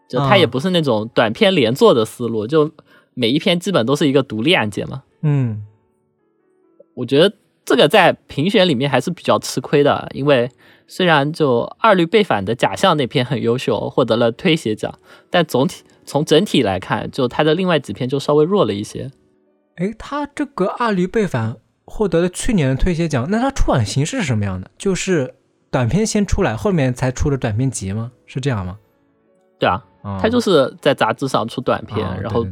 就它也啊不是那种短篇连作的思路，就每一篇基本都是一个独立案件嘛。嗯我觉得这个在评选里面还是比较吃亏的，因为虽然就二律背反的假象那篇很优秀，获得了推写奖，但总体从整体来看，就它的另外几篇就稍微弱了一些。哎，他这个二律背反获得了去年的推写奖，那他出版形式是什么样的？就是短篇先出来，后面才出的短篇集吗？是这样吗？对啊，啊它就是在杂志上出短篇，啊然后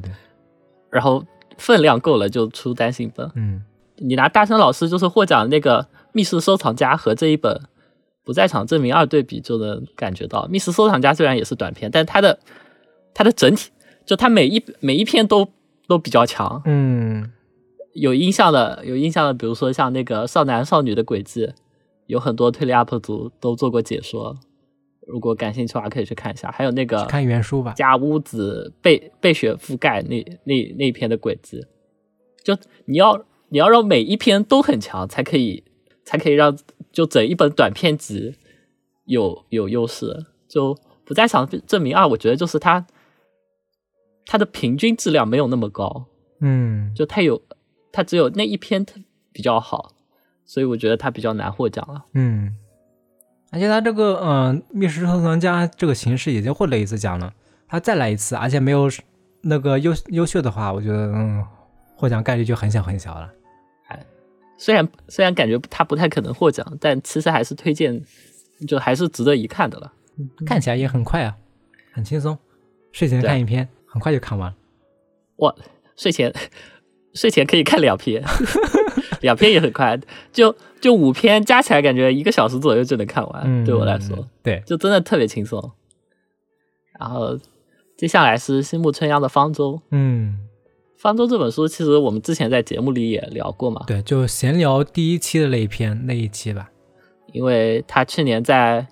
然后分量够了就出单行本。嗯你拿大生老师就是获奖的那个《密室收藏家》和这一本《不在场证明二》对比，就能感觉到，《密室收藏家》虽然也是短篇，但它的它的整体，就它每一每一篇都都比较强。嗯有印象的，有印象的，比如说像那个少男少女的轨迹，有很多推理 UP 主都做过解说，如果感兴趣的话可以去看一下。还有那个看原书吧。加屋子被被雪覆盖那那那一篇的轨迹，就你要你要让每一篇都很强，才可以才可以让就整一本短篇集有有优势。就不再想证明二，我觉得就是它它的平均质量没有那么高，嗯就它有它只有那一篇特比较好，所以我觉得他比较难获奖了。嗯，而且他这个嗯、呃密室收藏家这个形式已经获得一次奖了，他再来一次，而且没有那个优优秀的话，我觉得嗯获奖概率就很小很小了。虽然虽然感觉他不太可能获奖，但其实还是推荐，就还是值得一看的了。看起来也很快啊，很轻松，睡前看一篇，很快就看完了。哇，睡前睡前可以看两篇，两篇也很快，就就五篇加起来，感觉一个小时左右就能看完。嗯，对我来说，对，就真的特别轻松。然后接下来是新木春央的《方舟》。嗯，《方舟》这本书其实我们之前在节目里也聊过嘛，对，就闲聊第一期的那一篇那一期吧。因为他去年在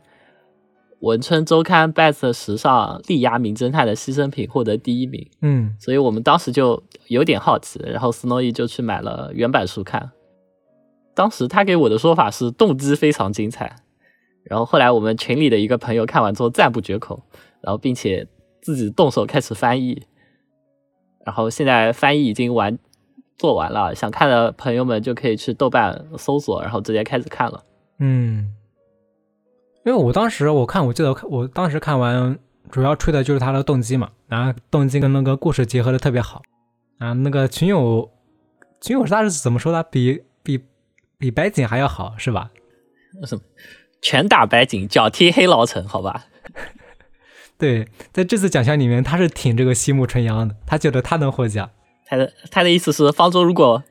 文春周刊 Best 时尚力压《名侦探的牺牲品》获得第一名，嗯所以我们当时就有点好奇，然后 Snowy 就去买了原版书看。当时他给我的说法是动机非常精彩，然后后来我们群里的一个朋友看完之后赞不绝口，然后并且自己动手开始翻译，然后现在翻译已经完做完了，想看的朋友们就可以去豆瓣搜索，然后直接开始看了。嗯，因为我当时我看，我记得我当时看完，主要吹的就是他的动机嘛，然后动机跟那个故事结合的特别好，啊，那个群友群友他是怎么说的？比比比白景还要好是吧？什么？拳打白景，脚踢黑牢城，好吧？对，在这次奖项里面，他是挺这个西木纯阳的，他觉得他能获奖。他的他的意思是，方舟如果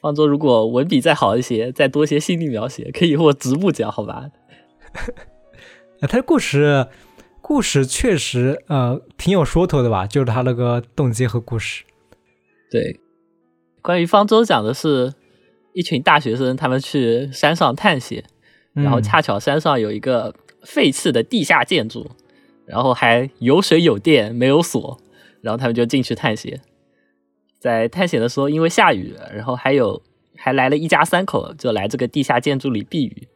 方舟如果文笔再好一些，再多些心理描写，可以获直木奖，好吧？他的故事故事确实呃挺有说头的吧？就是他那个动机和故事。对，关于方舟讲的是一群大学生，他们去山上探险。然后恰巧山上有一个废弃的地下建筑，然后还有水有电没有锁，然后他们就进去探险。在探险的时候，因为下雨，然后还有还来了一家三口，就来这个地下建筑里避雨。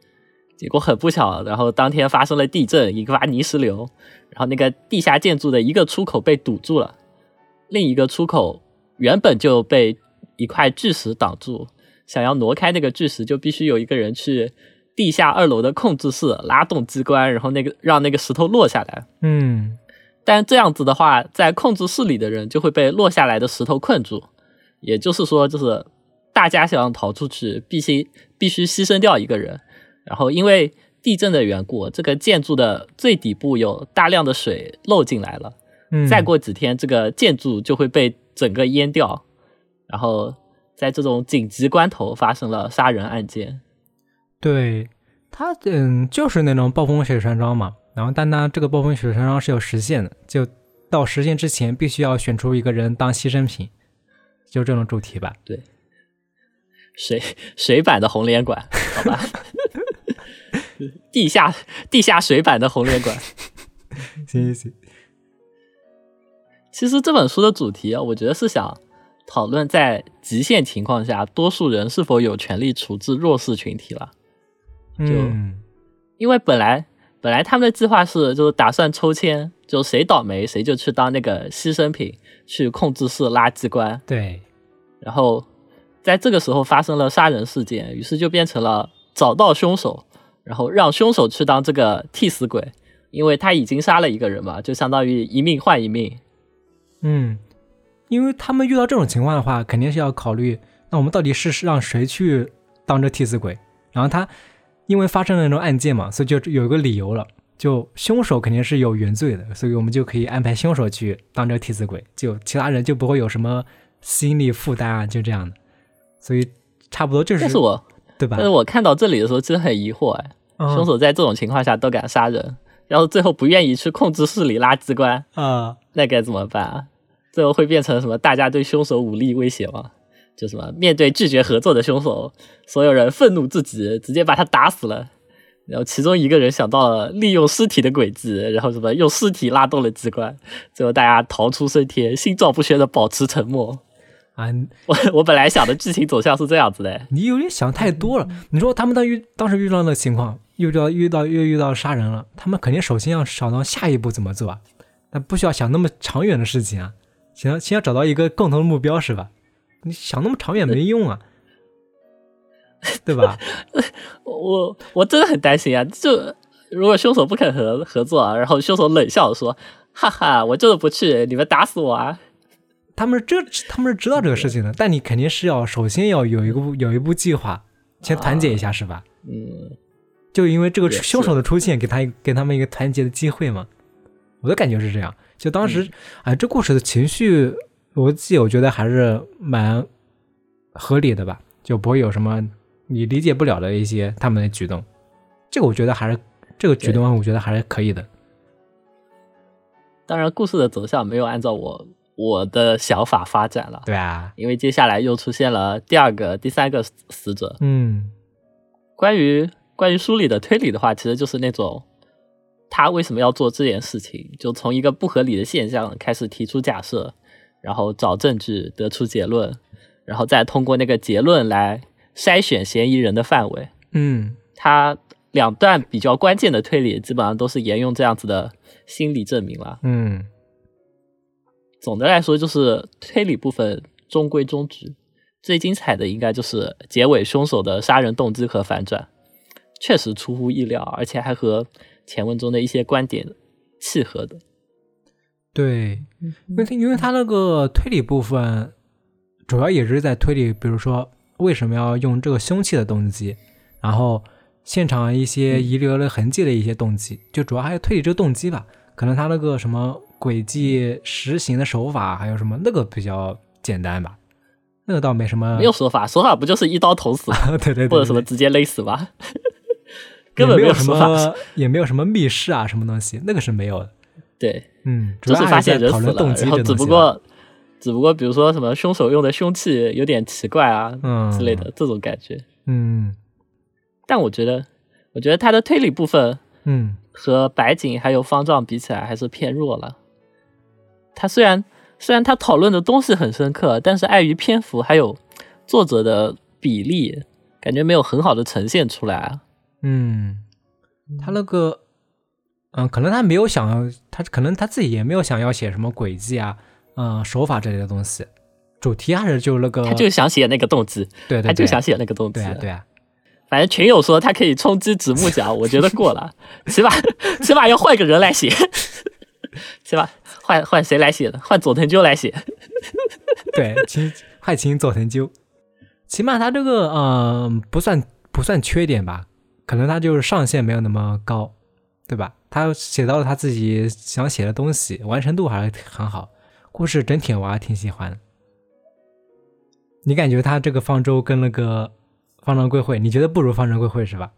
结果很不巧，然后当天发生了地震，引发泥石流，然后那个地下建筑的一个出口被堵住了，另一个出口原本就被一块巨石挡住，想要挪开那个巨石，就必须有一个人去。地下二楼的控制室拉动机关，然后那个让那个石头落下来。嗯，但这样子的话，在控制室里的人就会被落下来的石头困住。也就是说，就是大家想要逃出去，必须必须牺牲掉一个人。然后因为地震的缘故，这个建筑的最底部有大量的水漏进来了。嗯，再过几天，这个建筑就会被整个淹掉。然后在这种紧急关头，发生了杀人案件。对他，嗯，就是那种暴风雪山庄嘛。然后，但他这个暴风雪山庄是有时限的，就到时限之前，必须要选出一个人当牺牲品，就这种主题吧。对，水水版的红莲馆，好吧，地下地下水版的红莲馆。行行行。其实这本书的主题啊，我觉得是想讨论在极限情况下，多数人是否有权利处置弱势群体了。就因为本来本来他们的计划是，就是打算抽签，就谁倒霉谁就去当那个牺牲品，去控制室拉机关。对，然后在这个时候发生了杀人事件，于是就变成了找到凶手，然后让凶手去当这个替死鬼，因为他已经杀了一个人嘛，就相当于一命换一命。嗯，因为他们遇到这种情况的话，肯定是要考虑，那我们到底是让谁去当这替死鬼，然后他。因为发生了那种案件嘛，所以就有一个理由了，就凶手肯定是有原罪的，所以我们就可以安排凶手去当这替死鬼，就其他人就不会有什么心理负担啊，就这样的。所以差不多就是，但是我对吧？但是我看到这里的时候，真的很疑惑哎，凶手在这种情况下都敢杀人，然后最后不愿意去控制室里拉机关啊，那该怎么办啊？最后会变成什么？大家对凶手武力威胁吗？就什么面对拒绝合作的凶手，所有人愤怒至极，直接把他打死了。然后其中一个人想到了利用尸体的诡计，然后什么用尸体拉动了机关，最后大家逃出升天，心照不宣的保持沉默。啊，我我本来想的剧情走向是这样子的，你有点想太多了。你说他们当遇当时遇到的情况，又遇到遇到又遇到杀人了，他们肯定首先要想到下一步怎么做啊？那不需要想那么长远的事情啊，先先要找到一个共同的目标是吧？你想那么长远没用啊，对吧？我我真的很担心啊！就如果凶手不肯合合作，然后凶手冷笑说：“哈哈，我就是不去，你们打死我啊！”他们是这他们是知道这个事情的，但你肯定是要首先要有一个有一步计划，先团结一下，是吧？嗯，就因为这个凶手的出现，给他给他们一个团结的机会嘛。我的感觉是这样，就当时哎，这故事的情绪。逻辑我觉得还是蛮合理的吧，就不会有什么你理解不了的一些他们的举动。这个我觉得还是这个举动，我觉得还是可以的。当然，故事的走向没有按照我我的想法发展了。对啊，因为接下来又出现了第二个、第三个死者。嗯，关于关于书里的推理的话，其实就是那种他为什么要做这件事情，就从一个不合理的现象开始提出假设。然后找证据，得出结论，然后再通过那个结论来筛选嫌疑人的范围。嗯，他两段比较关键的推理，基本上都是沿用这样子的心理证明了。嗯，总的来说，就是推理部分中规中矩，最精彩的应该就是结尾凶手的杀人动机和反转。确实出乎意料，而且还和前文中的一些观点契合的。对，因为因为他那个推理部分，主要也是在推理，比如说为什么要用这个凶器的动机，然后现场一些遗留了痕迹的一些动机，就主要还是推理这个动机吧。可能他那个什么轨迹实行的手法，还有什么那个比较简单吧，那个倒没什么。没有手法，手法不就是一刀捅死，对对对，或者什么直接勒死吧？根本没有什么，也没有什么密室啊，什么东西，那个是没有的。对，嗯，就是发现人死了，然后只不过，只不过比如说什么凶手用的凶器有点奇怪啊，嗯之类的这种感觉。嗯，但我觉得，我觉得他的推理部分，嗯，和白井还有方丈比起来还是偏弱了。他虽然虽然他讨论的东西很深刻，但是碍于篇幅还有作者的比例，感觉没有很好的呈现出来啊。嗯，他那个，嗯，可能他没有想要，他可能他自己也没有想要写什么轨迹啊，嗯，手法之类的东西，主题还是就那个，他就想写那个动机，对对，他就想写那个动机，对啊对啊。反正群友说他可以冲击直木奖，我觉得过了，起码起码要换个人来写，起码换换谁来写的？换佐藤鸠来写。对，请换请佐藤鸠，起码他这个嗯不算不算缺点吧。可能他就是上限没有那么高，对吧？他写到了他自己想写的东西，完成度还是很好。故事整体我还挺喜欢。你感觉他这个方舟跟那个方丈贵会，你觉得不如方丈贵会是吧？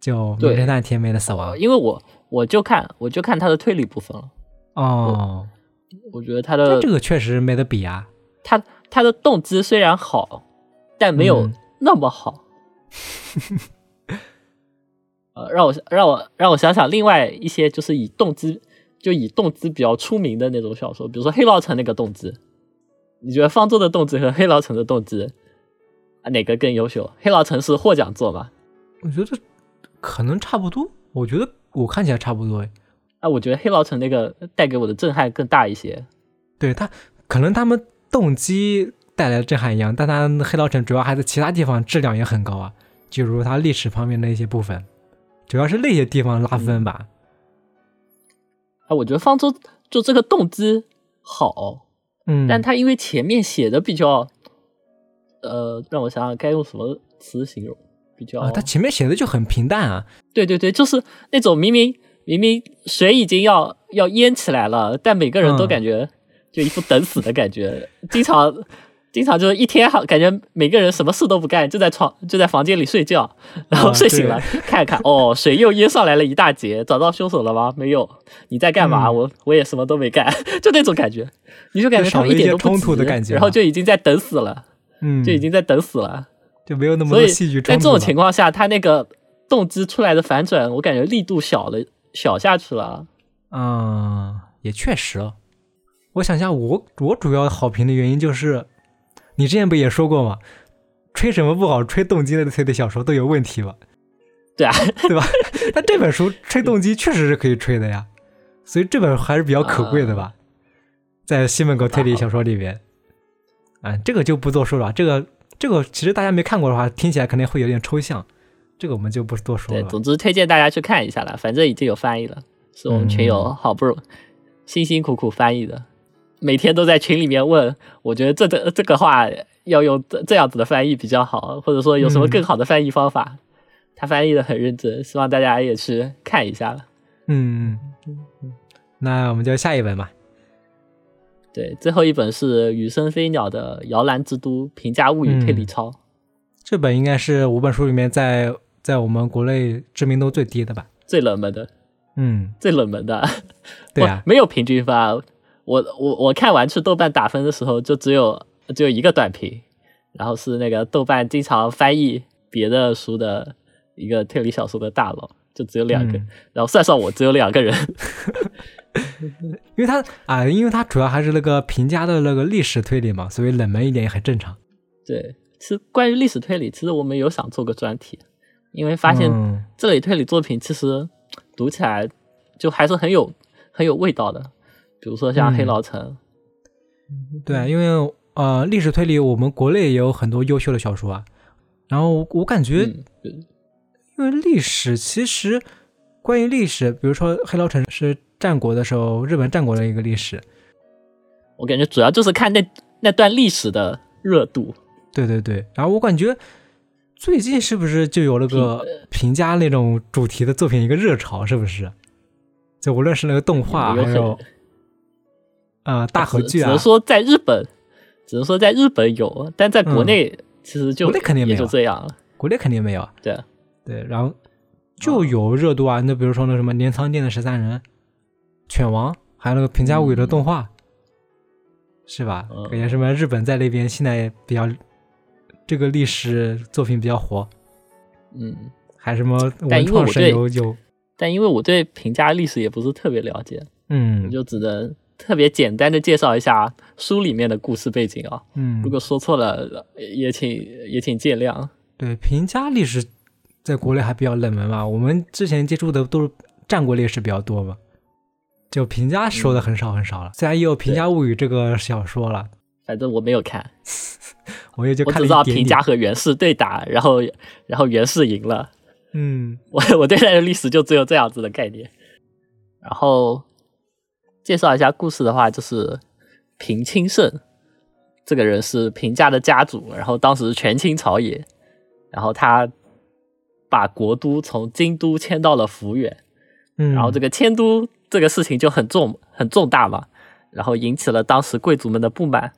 就名侦探甜美的死亡，因为我我就看我就看他的推理部分了。哦，我觉得他的这个确实没得比啊。他他的动机虽然好，但没有那么好。呃，让我让我让我想想，另外一些就是以动机就以动机比较出名的那种小说，比如说《黑牢城》那个动机，你觉得方舟的动机和《黑牢城》的动机啊哪个更优秀？《黑牢城》是获奖作嘛？我觉得可能差不多，我觉得我看起来差不多哎。啊，我觉得《黑牢城》那个带给我的震撼更大一些。对他可能他们动机带来的震撼一样，但他《黑牢城》主要还是其他地方质量也很高啊。就如他历史方面的一些部分，主要是那些地方拉分吧。啊，我觉得方舟就这个动机好，嗯，但他因为前面写的比较，呃，让我想想该用什么词形容，比较啊，他前面写的就很平淡啊。对对对，就是那种明明明明水已经要要淹起来了，但每个人都感觉就一副等死的感觉，经常。经常就是一天好，感觉每个人什么事都不干，就在床就在房间里睡觉，然后睡醒了看看，哦，水又淹上来了一大截，找到凶手了吗？没有，你在干嘛？我我也什么都没干，就那种感觉，你就感觉他们一点都不冲突的感觉，然后就已经在等死了，嗯，就已经在等死了，就没有那么多戏剧。在这种情况下，他那个动机出来的反转，我感觉力度小了，小下去了。嗯，也确实，我想下，我我主要好评的原因就是。你之前不也说过吗？吹什么不好，吹动机类的推的小说都有问题吧？对啊，对吧？那这本书吹动机确实是可以吹的呀，所以这本还是比较可贵的吧？在西门狗推理小说里边，啊，这个就不多说了。这个这个其实大家没看过的话，听起来肯定会有点抽象，这个我们就不多说了。对，总之推荐大家去看一下了，反正已经有翻译了，是我们群友好不容易辛辛苦苦翻译的。每天都在群里面问，我觉得这这这个话要用这这样子的翻译比较好，或者说有什么更好的翻译方法？他翻译的很认真，希望大家也去看一下了。嗯，那我们就下一本吧。对，最后一本是羽生飞鸟的《摇篮之都：平价物语推理抄》。这本应该是五本书里面在在我们国内知名度最低的吧？最冷门的。嗯，最冷门的。对啊，没有平均分啊。我我我看完去豆瓣打分的时候，就只有只有一个短评，然后是那个豆瓣经常翻译别的书的一个推理小说的大佬，就只有两个，然后算上我只有两个人，因为他啊，因为他主要还是那个评价的那个历史推理嘛，所以冷门一点也很正常。对，其实关于历史推理，其实我们有想做个专题，因为发现这类推理作品其实读起来就还是很有很有味道的。比如说像《黑牢城》，对，因为呃，历史推理我们国内也有很多优秀的小说啊。然后我感觉，因为历史其实关于历史，比如说黑牢城是战国的时候日本战国的一个历史，我感觉主要就是看那那段历史的热度。对对对，然后我感觉最近是不是就有了个评价那种主题的作品一个热潮，是不是？就无论是那个动画，还有啊大合剧啊，只能说在日本，只能说在日本有，但在国内其实就国内肯定没有，就这样了。国内肯定没有，对。对，然后就有热度啊，那比如说那什么镰仓店的十三人、犬王，还有那个平家物语的动画，是吧？感觉什么日本在那边现在比较这个历史作品比较火，嗯，还什么文创神游有。但因为我对平家历史也不是特别了解，嗯，就只能特别简单的介绍一下书里面的故事背景啊。嗯，如果说错了，也请也请见谅。对，平家历史在国内还比较冷门嘛，我们之前接触的都是战国历史比较多嘛，就平家说的很少很少了。虽然也有《平家物语》这个小说了，反正我没有看，我也就我只知道平家和源氏对打，然后然后源氏赢了。嗯，我我对他的历史就只有这样子的概念。然后介绍一下故事的话，就是平清盛这个人是平家的家主，然后当时权倾朝野，然后他把国都从京都迁到了福原，嗯，然后这个迁都这个事情就很重很重大嘛，然后引起了当时贵族们的不满。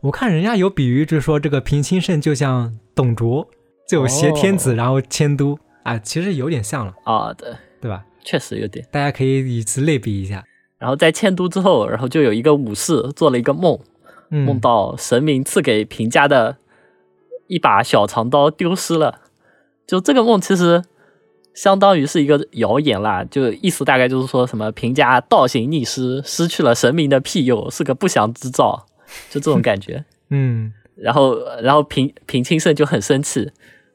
我看人家有比喻，就是说这个平清盛就像董卓，就挟天子然后迁都。啊，其实有点像了啊，对对吧？确实有点，大家可以以此类比一下。然后在迁都之后，然后就有一个武士做了一个梦，梦到神明赐给平家的一把小长刀丢失了。就这个梦其实相当于是一个谣言啦，就意思大概就是说什么平家倒行逆施，失去了神明的庇佑，是个不祥之兆，就这种感觉。嗯，然后然后平平清盛就很生气。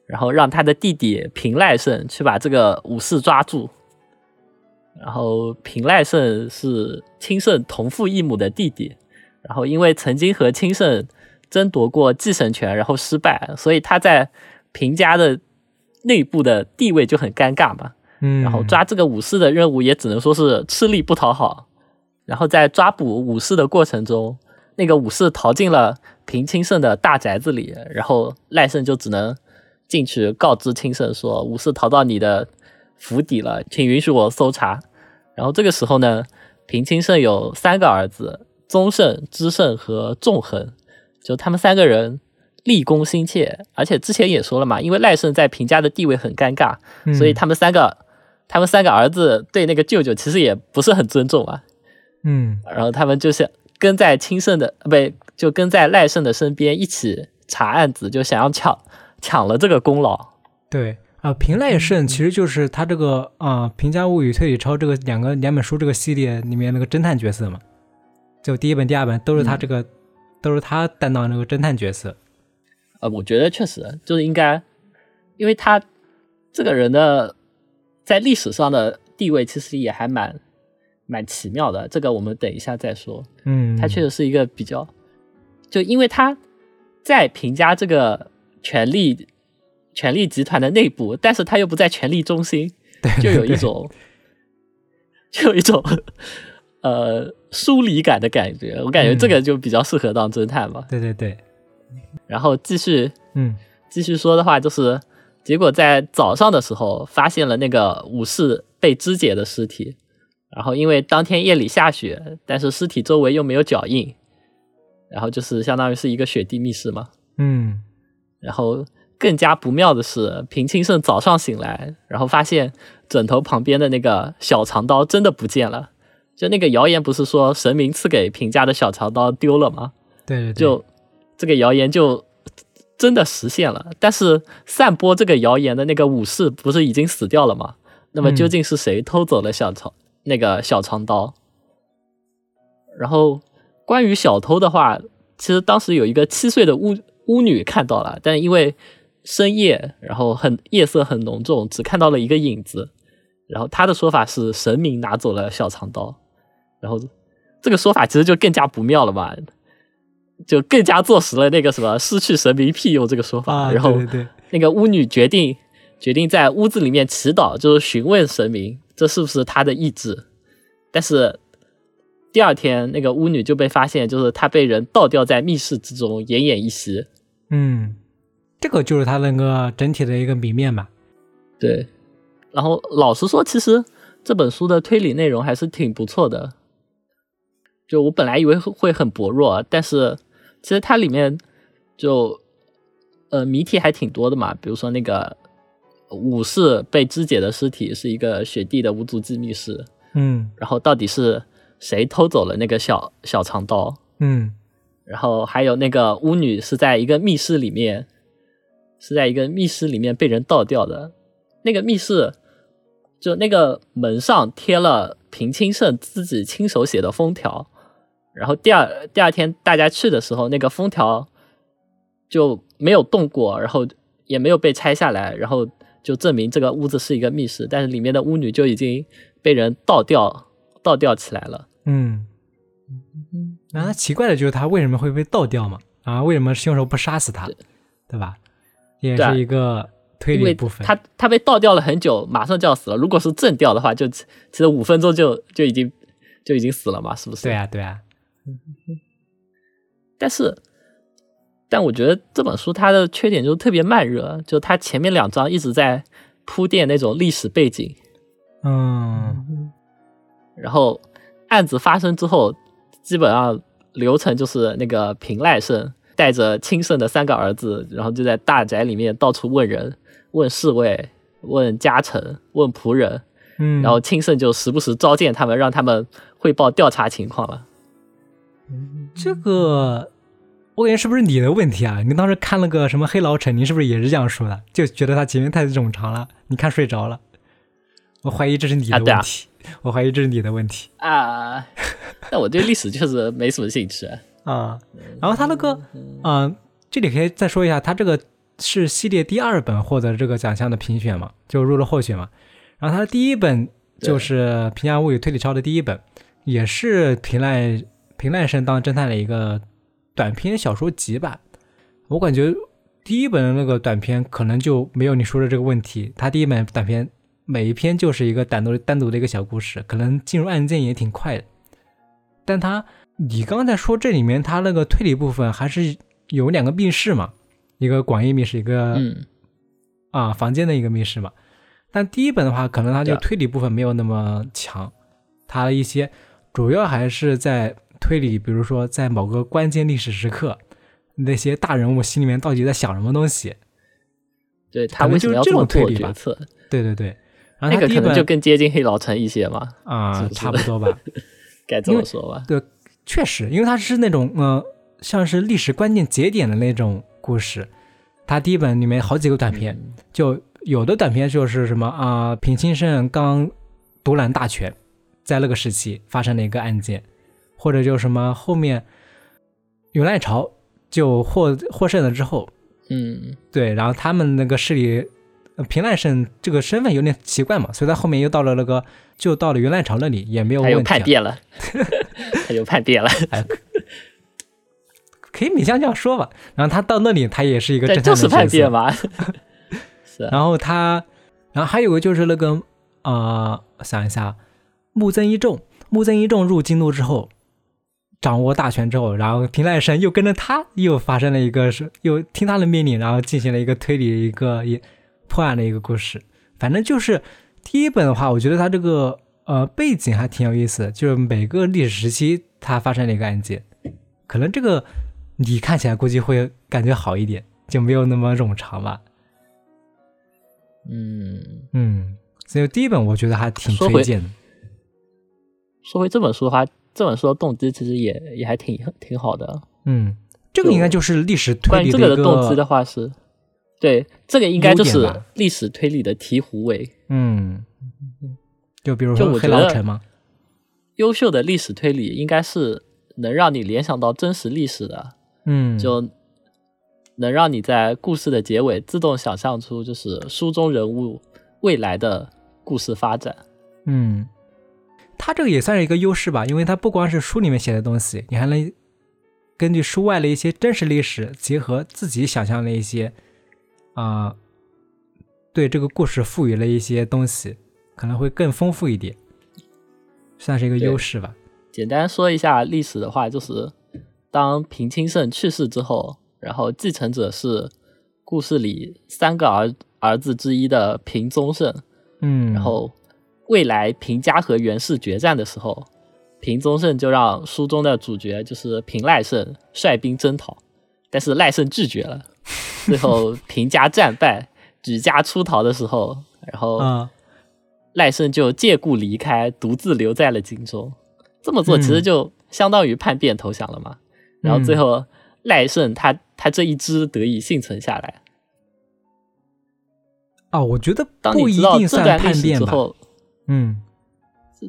然后让他的弟弟平赖胜去把这个武士抓住。然后平赖胜是清盛同父异母的弟弟，然后因为曾经和清盛争夺过继承权，然后失败，所以他在平家的内部的地位就很尴尬嘛。嗯。然后抓这个武士的任务也只能说是吃力不讨好。然后在抓捕武士的过程中，那个武士逃进了平清盛的大宅子里，然后赖胜就只能。进去告知清盛说，武士逃到你的府邸了，请允许我搜查。然后这个时候呢，平清盛有三个儿子，宗盛、知盛和纵横，就他们三个人立功心切，而且之前也说了嘛，因为赖胜在平家的地位很尴尬，所以他们三个，他们三个儿子对那个舅舅其实也不是很尊重啊。嗯，然后他们就是跟在清盛的，不就跟在赖胜的身边一起查案子，就想要抢。抢了这个功劳，对啊，平赖胜其实就是他这个啊《平家物语》《推理抄》这个两个两本书这个系列里面那个侦探角色嘛，就第一本、第二本都是他这个，都是他担当那个侦探角色。呃，我觉得确实就是应该，因为他这个人的在历史上的地位其实也还蛮蛮奇妙的，这个我们等一下再说。嗯，他确实是一个比较，就因为他在评价这个。权力，权力集团的内部，但是他又不在权力中心，就有一种，就有一种，呃，疏离感的感觉。我感觉这个就比较适合当侦探吧。对对对。然后继续，嗯，继续说的话，就是结果在早上的时候发现了那个武士被肢解的尸体，然后因为当天夜里下雪，但是尸体周围又没有脚印，然后就是相当于是一个雪地密室嘛。嗯。然后更加不妙的是，平清盛早上醒来，然后发现枕头旁边的那个小长刀真的不见了。就那个谣言不是说神明赐给平家的小长刀丢了吗？对，就这个谣言就真的实现了。但是散播这个谣言的那个武士不是已经死掉了吗？那么究竟是谁偷走了小长那个小长刀？然后关于小偷的话，其实当时有一个七岁的巫。巫女看到了，但因为深夜，然后很夜色很浓重，只看到了一个影子。然后他的说法是神明拿走了小长刀，然后这个说法其实就更加不妙了吧，就更加坐实了那个什么失去神明庇佑这个说法。然后那个巫女决定决定在屋子里面祈祷，就是询问神明这是不是她的意志。但是第二天，那个巫女就被发现，就是她被人倒吊在密室之中，奄奄一息。嗯，这个就是他那个整体的一个谜面吧。对，然后老实说，其实这本书的推理内容还是挺不错的。就我本来以为会很薄弱，但是其实它里面就呃谜题还挺多的嘛。比如说那个武士被肢解的尸体是一个雪地的无足迹密室，嗯然后到底是谁偷走了那个小小长刀？嗯然后还有那个巫女是在一个密室里面，是在一个密室里面被人倒掉的。那个密室就那个门上贴了平清盛自己亲手写的封条，然后第二第二天大家去的时候，那个封条就没有动过，然后也没有被拆下来，然后就证明这个屋子是一个密室，但是里面的巫女就已经被人倒吊倒吊起来了。嗯。然后奇怪的就是他为什么会被倒吊嘛？啊，为什么凶手不杀死他？对吧？也是一个推理部分。他他被倒吊了很久，马上就要死了。如果是正吊的话，就其其实五分钟就就已经就已经死了嘛，是不是？对啊，对啊，但是，但我觉得这本书它的缺点就是特别慢热，就它前面两章一直在铺垫那种历史背景，嗯然后案子发生之后，基本上流程就是那个平赖胜带着亲生的三个儿子，然后就在大宅里面到处问人，问侍卫，问家臣，问仆人，嗯，然后亲胜就时不时召见他们，让他们汇报调查情况了。这个我感觉是不是你的问题啊？你当时看了个什么《黑牢城》，你是不是也是这样说的？就觉得他前面太冗长了，你看睡着了。我怀疑这是你的问题，我怀疑这是你的问题啊，那我对历史确实没什么兴趣。啊。然后他那个，嗯、这里可以再说一下，他这个是系列第二本获得这个奖项的评选嘛，就入了候选嘛。然后他的第一本就是《平安物语推理抄》的第一本，也是平赖平濑生当侦探的一个短篇小说集吧。我感觉第一本的那个短篇可能就没有你说的这个问题，他第一本短篇每一篇就是一个单独单独的一个小故事，可能进入案件也挺快的。但他你刚才说这里面他那个推理部分还是有两个密室嘛，一个广义密室，一个嗯，啊房间的一个密室嘛。但第一本的话，可能它就推理部分没有那么强，它一些主要还是在推理，比如说在某个关键历史时刻，那些大人物心里面到底在想什么东西。对他可能为什么要就是这种推理吧做决策？对对对，然后那个可能就更接近黑老陈一些嘛，啊、差不多吧。该这么说吧。对确实，因为它是那种呃，像是历史关键节点的那种故事。它第一本里面好几个短篇，嗯就有的短篇就是什么啊、平清盛刚独揽大权，在那个时期发生了一个案件，或者就什么后面永赖朝就获获胜了之后，嗯，对，然后他们那个势力。呃平赖胜这个身份有点奇怪嘛，所以他后面又到了那个，就到了元赖朝那里，也没有问题、啊。叛变了，他就叛变了，可以勉强这样说吧。然后他到那里，他也是一个侦对，探的就是叛。变嘛。是啊，然后他，然后还有个就是那个呃，想一下，木曾一重，木曾一重入京都之后，掌握大权之后，然后平濑生又跟着他，又发生了一个是又听他的命令，然后进行了一个推理一个一破案的一个故事。反正就是第一本的话，我觉得它这个呃背景还挺有意思的，就是每个历史时期它发生了一个案件，可能这个你看起来估计会感觉好一点，就没有那么冗长吧。嗯，嗯，所以第一本我觉得还挺推荐的。说回这本书的话，这本书的动机其实也也还挺挺好的。嗯，这个应该就是历史推关于这理的一个的动机的话是，对，这个应该就是历史推理的醍醐味。嗯，就比如说我觉得牢城嘛，优秀的历史推理应该是能让你联想到真实历史的，嗯，就能让你在故事的结尾自动想象出就是书中人物未来的故事发展。嗯，它这个也算是一个优势吧，因为它不光是书里面写的东西，你还能根据书外的一些真实历史，结合自己想象的一些啊、对这个故事赋予了一些东西，可能会更丰富一点，算是一个优势吧。简单说一下历史的话，就是当平清盛去世之后，然后继承者是故事里三个儿儿子之一的平宗盛，嗯，然后未来平家和袁氏决战的时候，平宗盛就让书中的主角就是平赖胜率兵征讨，但是赖胜拒绝了，最后平家战败，举家出逃的时候，然后啊，赖胜就借故离开，独自留在了荆州。这么做其实嗯就相当于叛变投降了嘛。然后最后赖胜他他这一支得以幸存下来。啊，我觉得当不一你知道这定算段历史叛变吧。之后，嗯，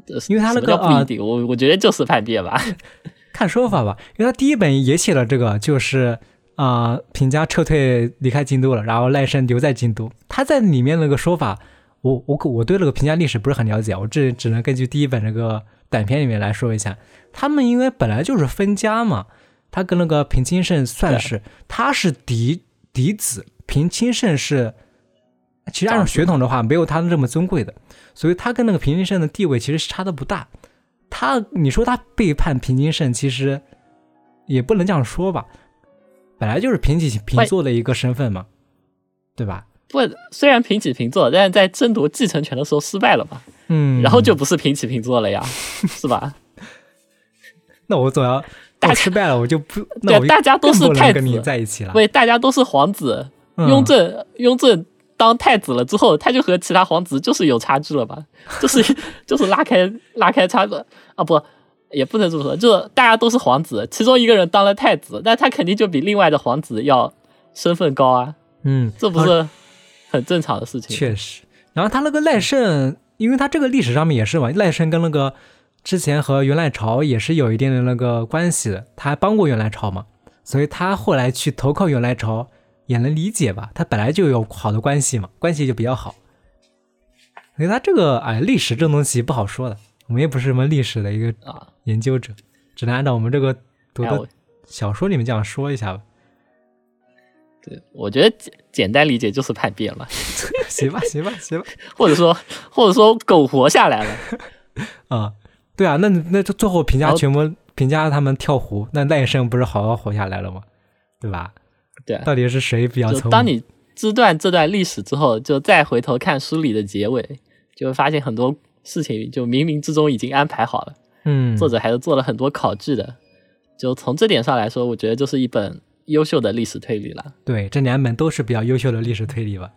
呃因为他那个啊叫不一定，我我觉得就是叛变吧。看说法吧，因为他第一本也写了这个，就是啊、平家撤退离开京都了，然后赖生留在京都。他在里面那个说法，我我我对那个平家历史不是很了解，我这只能根据第一本那个短片里面来说一下。他们因为本来就是分家嘛，他跟那个平清盛算是他是嫡嫡子，平清盛是其实按照血统的话没有他这么尊贵的，所以他跟那个平津胜的地位其实差的不大。他你说他背叛平津胜，其实也不能这样说吧，本来就是平起平坐的一个身份嘛，对吧？不，虽然平起平坐，但是在争夺继承权的时候失败了嘛，嗯，然后就不是平起平坐了呀，是吧？那我总要 大我失败了，我就不那对大家都是太不跟你子在一起了。对，大家都是皇子，嗯雍正雍正当太子了之后，他就和其他皇子就是有差距了吧？就是 就是拉开拉开差距啊，不也不能这么说，就是大家都是皇子，其中一个人当了太子，那他肯定就比另外的皇子要身份高啊，嗯，这不啊是很正常的事情？确实。然后他那个赖胜，因为他这个历史上面也是嘛，赖胜跟那个之前和元赖朝也是有一定的那个关系的，他还帮过元赖朝嘛，所以他后来去投靠元赖朝也能理解吧，他本来就有好的关系嘛，关系就比较好。所以他这个哎，历史这东西不好说的，我们也不是什么历史的一个啊，研究者，只能按照我们这个读的小说里面这样说一下吧。对，我觉得简简单理解就是叛变了 行吧，行吧，行吧。或者说或者说苟活下来了，啊、对啊，那那最后评价全部评价他们跳湖，那赖生不是好好活下来了吗？对吧？对啊，到底是谁比较聪明？当你知断这段历史之后，就再回头看书里的结尾，就会发现很多事情就冥冥之中已经安排好了，嗯，作者还是做了很多考据的。就从这点上来说，我觉得就是一本优秀的历史推理了。对这两本都是比较优秀的历史推理吧。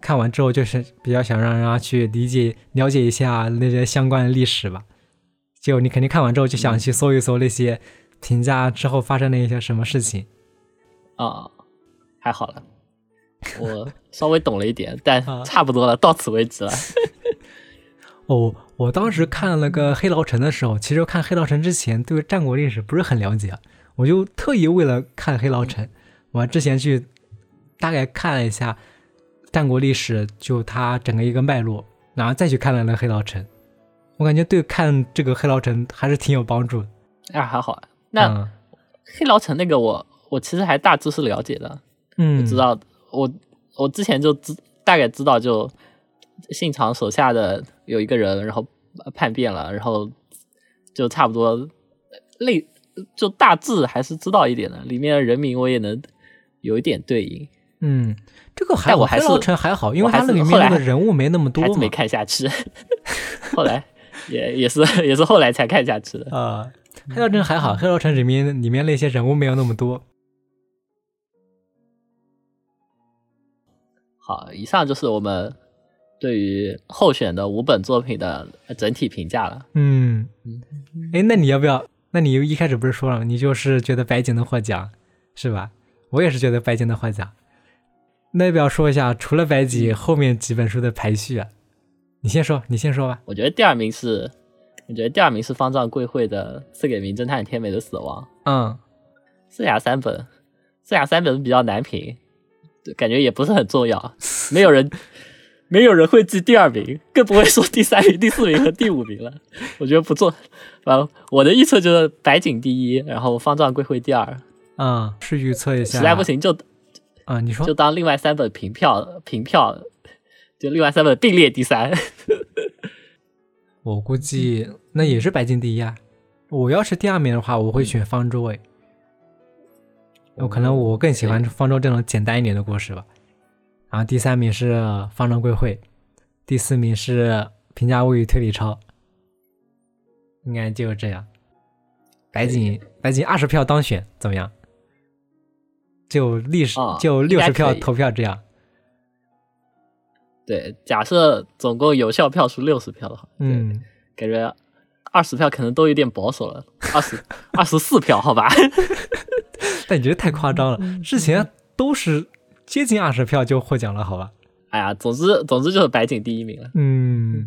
看完之后就是比较想让人家去理解、了解一下那些相关的历史吧。就你肯定看完之后就想去搜一搜那些评价之后发生的一些什么事情。啊、还好了，我稍微懂了一点，但啊差不多了，到此为止了。哦，我当时看那个《黑牢城》的时候，其实看《黑牢城》之前对战国历史不是很了解，啊我就特意为了看《黑牢城》，我之前去大概看了一下战国历史，就它整个一个脉络，然后再去看了那个《黑牢城》，我感觉对看这个《黑牢城》还是挺有帮助的。啊，还好啊。那嗯黑牢城那个我，我其实还大致是了解的，嗯，我知道，我我之前就知大概知道，就信长手下的有一个人，然后叛变了，然后就差不多类就大致还是知道一点的，里面的人名我也能有一点对应，嗯，这个还我还是城还好，因为我还它那里面是后来那个人物没那么多嘛还是没。看下去，后来也也是也是后来才看下去的。啊、黑牢城还好，黑道城里面里面那些人物没有那么多。好，以上就是我们对于候选的五本作品的整体评价了。嗯，哎，那你要不要？那你一开始不是说了吗，你就是觉得白井能获奖，是吧？我也是觉得白井能获奖。那要不要说一下，除了白井，后面几本书的排序啊？你先说，你先说吧。我觉得第二名是，我觉得第二名是方丈贵会的《赐给名侦探天美的死亡》，嗯，剩下三本，剩下三本比较难评，对感觉也不是很重要，没有人。没有人会记第二名，更不会说第三名、第四名和第五名了。我觉得不做，啊，我的预测就是白井第一，然后方丈贵会第二，嗯，是预测一下。实在不行就啊、你说就当另外三本平票平票就另外三本并列第三。我估计那也是白金第一啊。我要是第二名的话，我会选方舟诶。有可能我更喜欢方舟这种简单一点的故事吧。然后第三名是《方舟贵会》，第四名是《平价物语推理超》，应该就这样。白井白井二十票当选怎么样？就历史就六十票投票这样。对，假设总共有效票数六十票的话，嗯，感觉二十票可能都有点保守了，二十二十四票好吧？但你觉得太夸张了，之前都是。接近二十票就获奖了，好吧？哎呀，总之总之就是白井第一名了。嗯，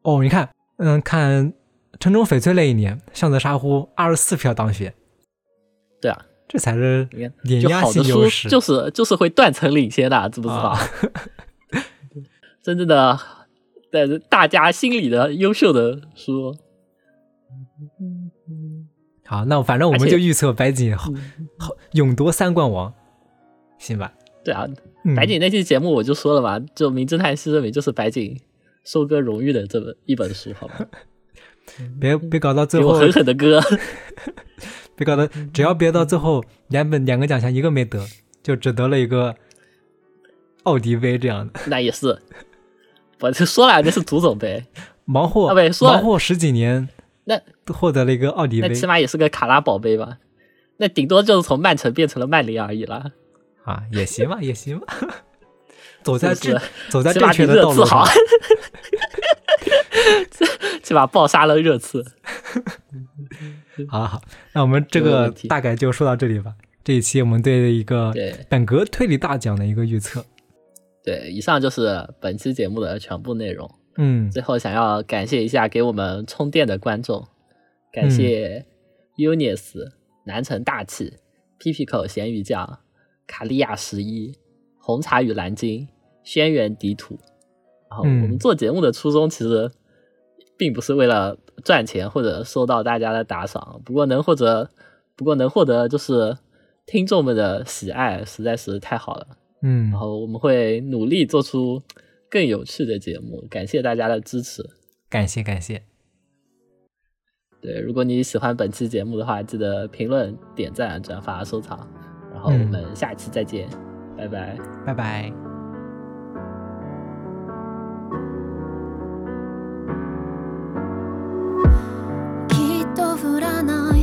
哦，你看，嗯，看《城中翡翠》那一年，向泽沙呼二十四票当选。对啊，这才是碾压性优势。就是就是会断层领先的，知不知道？真正的在大家心里的优秀的书。好，那反正我们就预测白井好勇夺三冠王，行吧？对啊，白井那期节目我就说了嘛，就《名侦探西生明》就是白井收割荣誉的这本一本书，好吧？别别搞到最后狠狠的割，别搞到只要别到最后两本两个奖项一个没得，就只得了一个奥迪杯这样的。那也是，我就说了那是足总杯，忙活忙活十几年，那获得了一个奥迪杯，那起码也是个卡拉宝贝吧？那顶多就是从曼城变成了曼联而已啦。啊，也行吧，也行吧。走在正，走在正确的道路上。起码爆杀了热刺。好好，那我们这个大概就说到这里吧。这一期我们对一个本格推理大奖的一个预测。对，以上就是本期节目的全部内容。嗯，最后想要感谢一下给我们充电的观众，感谢 Unis、南城大气、P P 口咸鱼酱。卡利亚十一、红茶与蓝鲸、轩辕迪土。然后我们做节目的初衷其实并不是为了赚钱或者收到大家的打赏，不过能获得不过能获得就是听众们的喜爱，实在是太好了。嗯，然后我们会努力做出更有趣的节目，感谢大家的支持，感谢感谢。对，如果你喜欢本期节目的话，记得评论、点赞、转发、收藏。然后我们下期再见，拜拜，拜拜。そっとか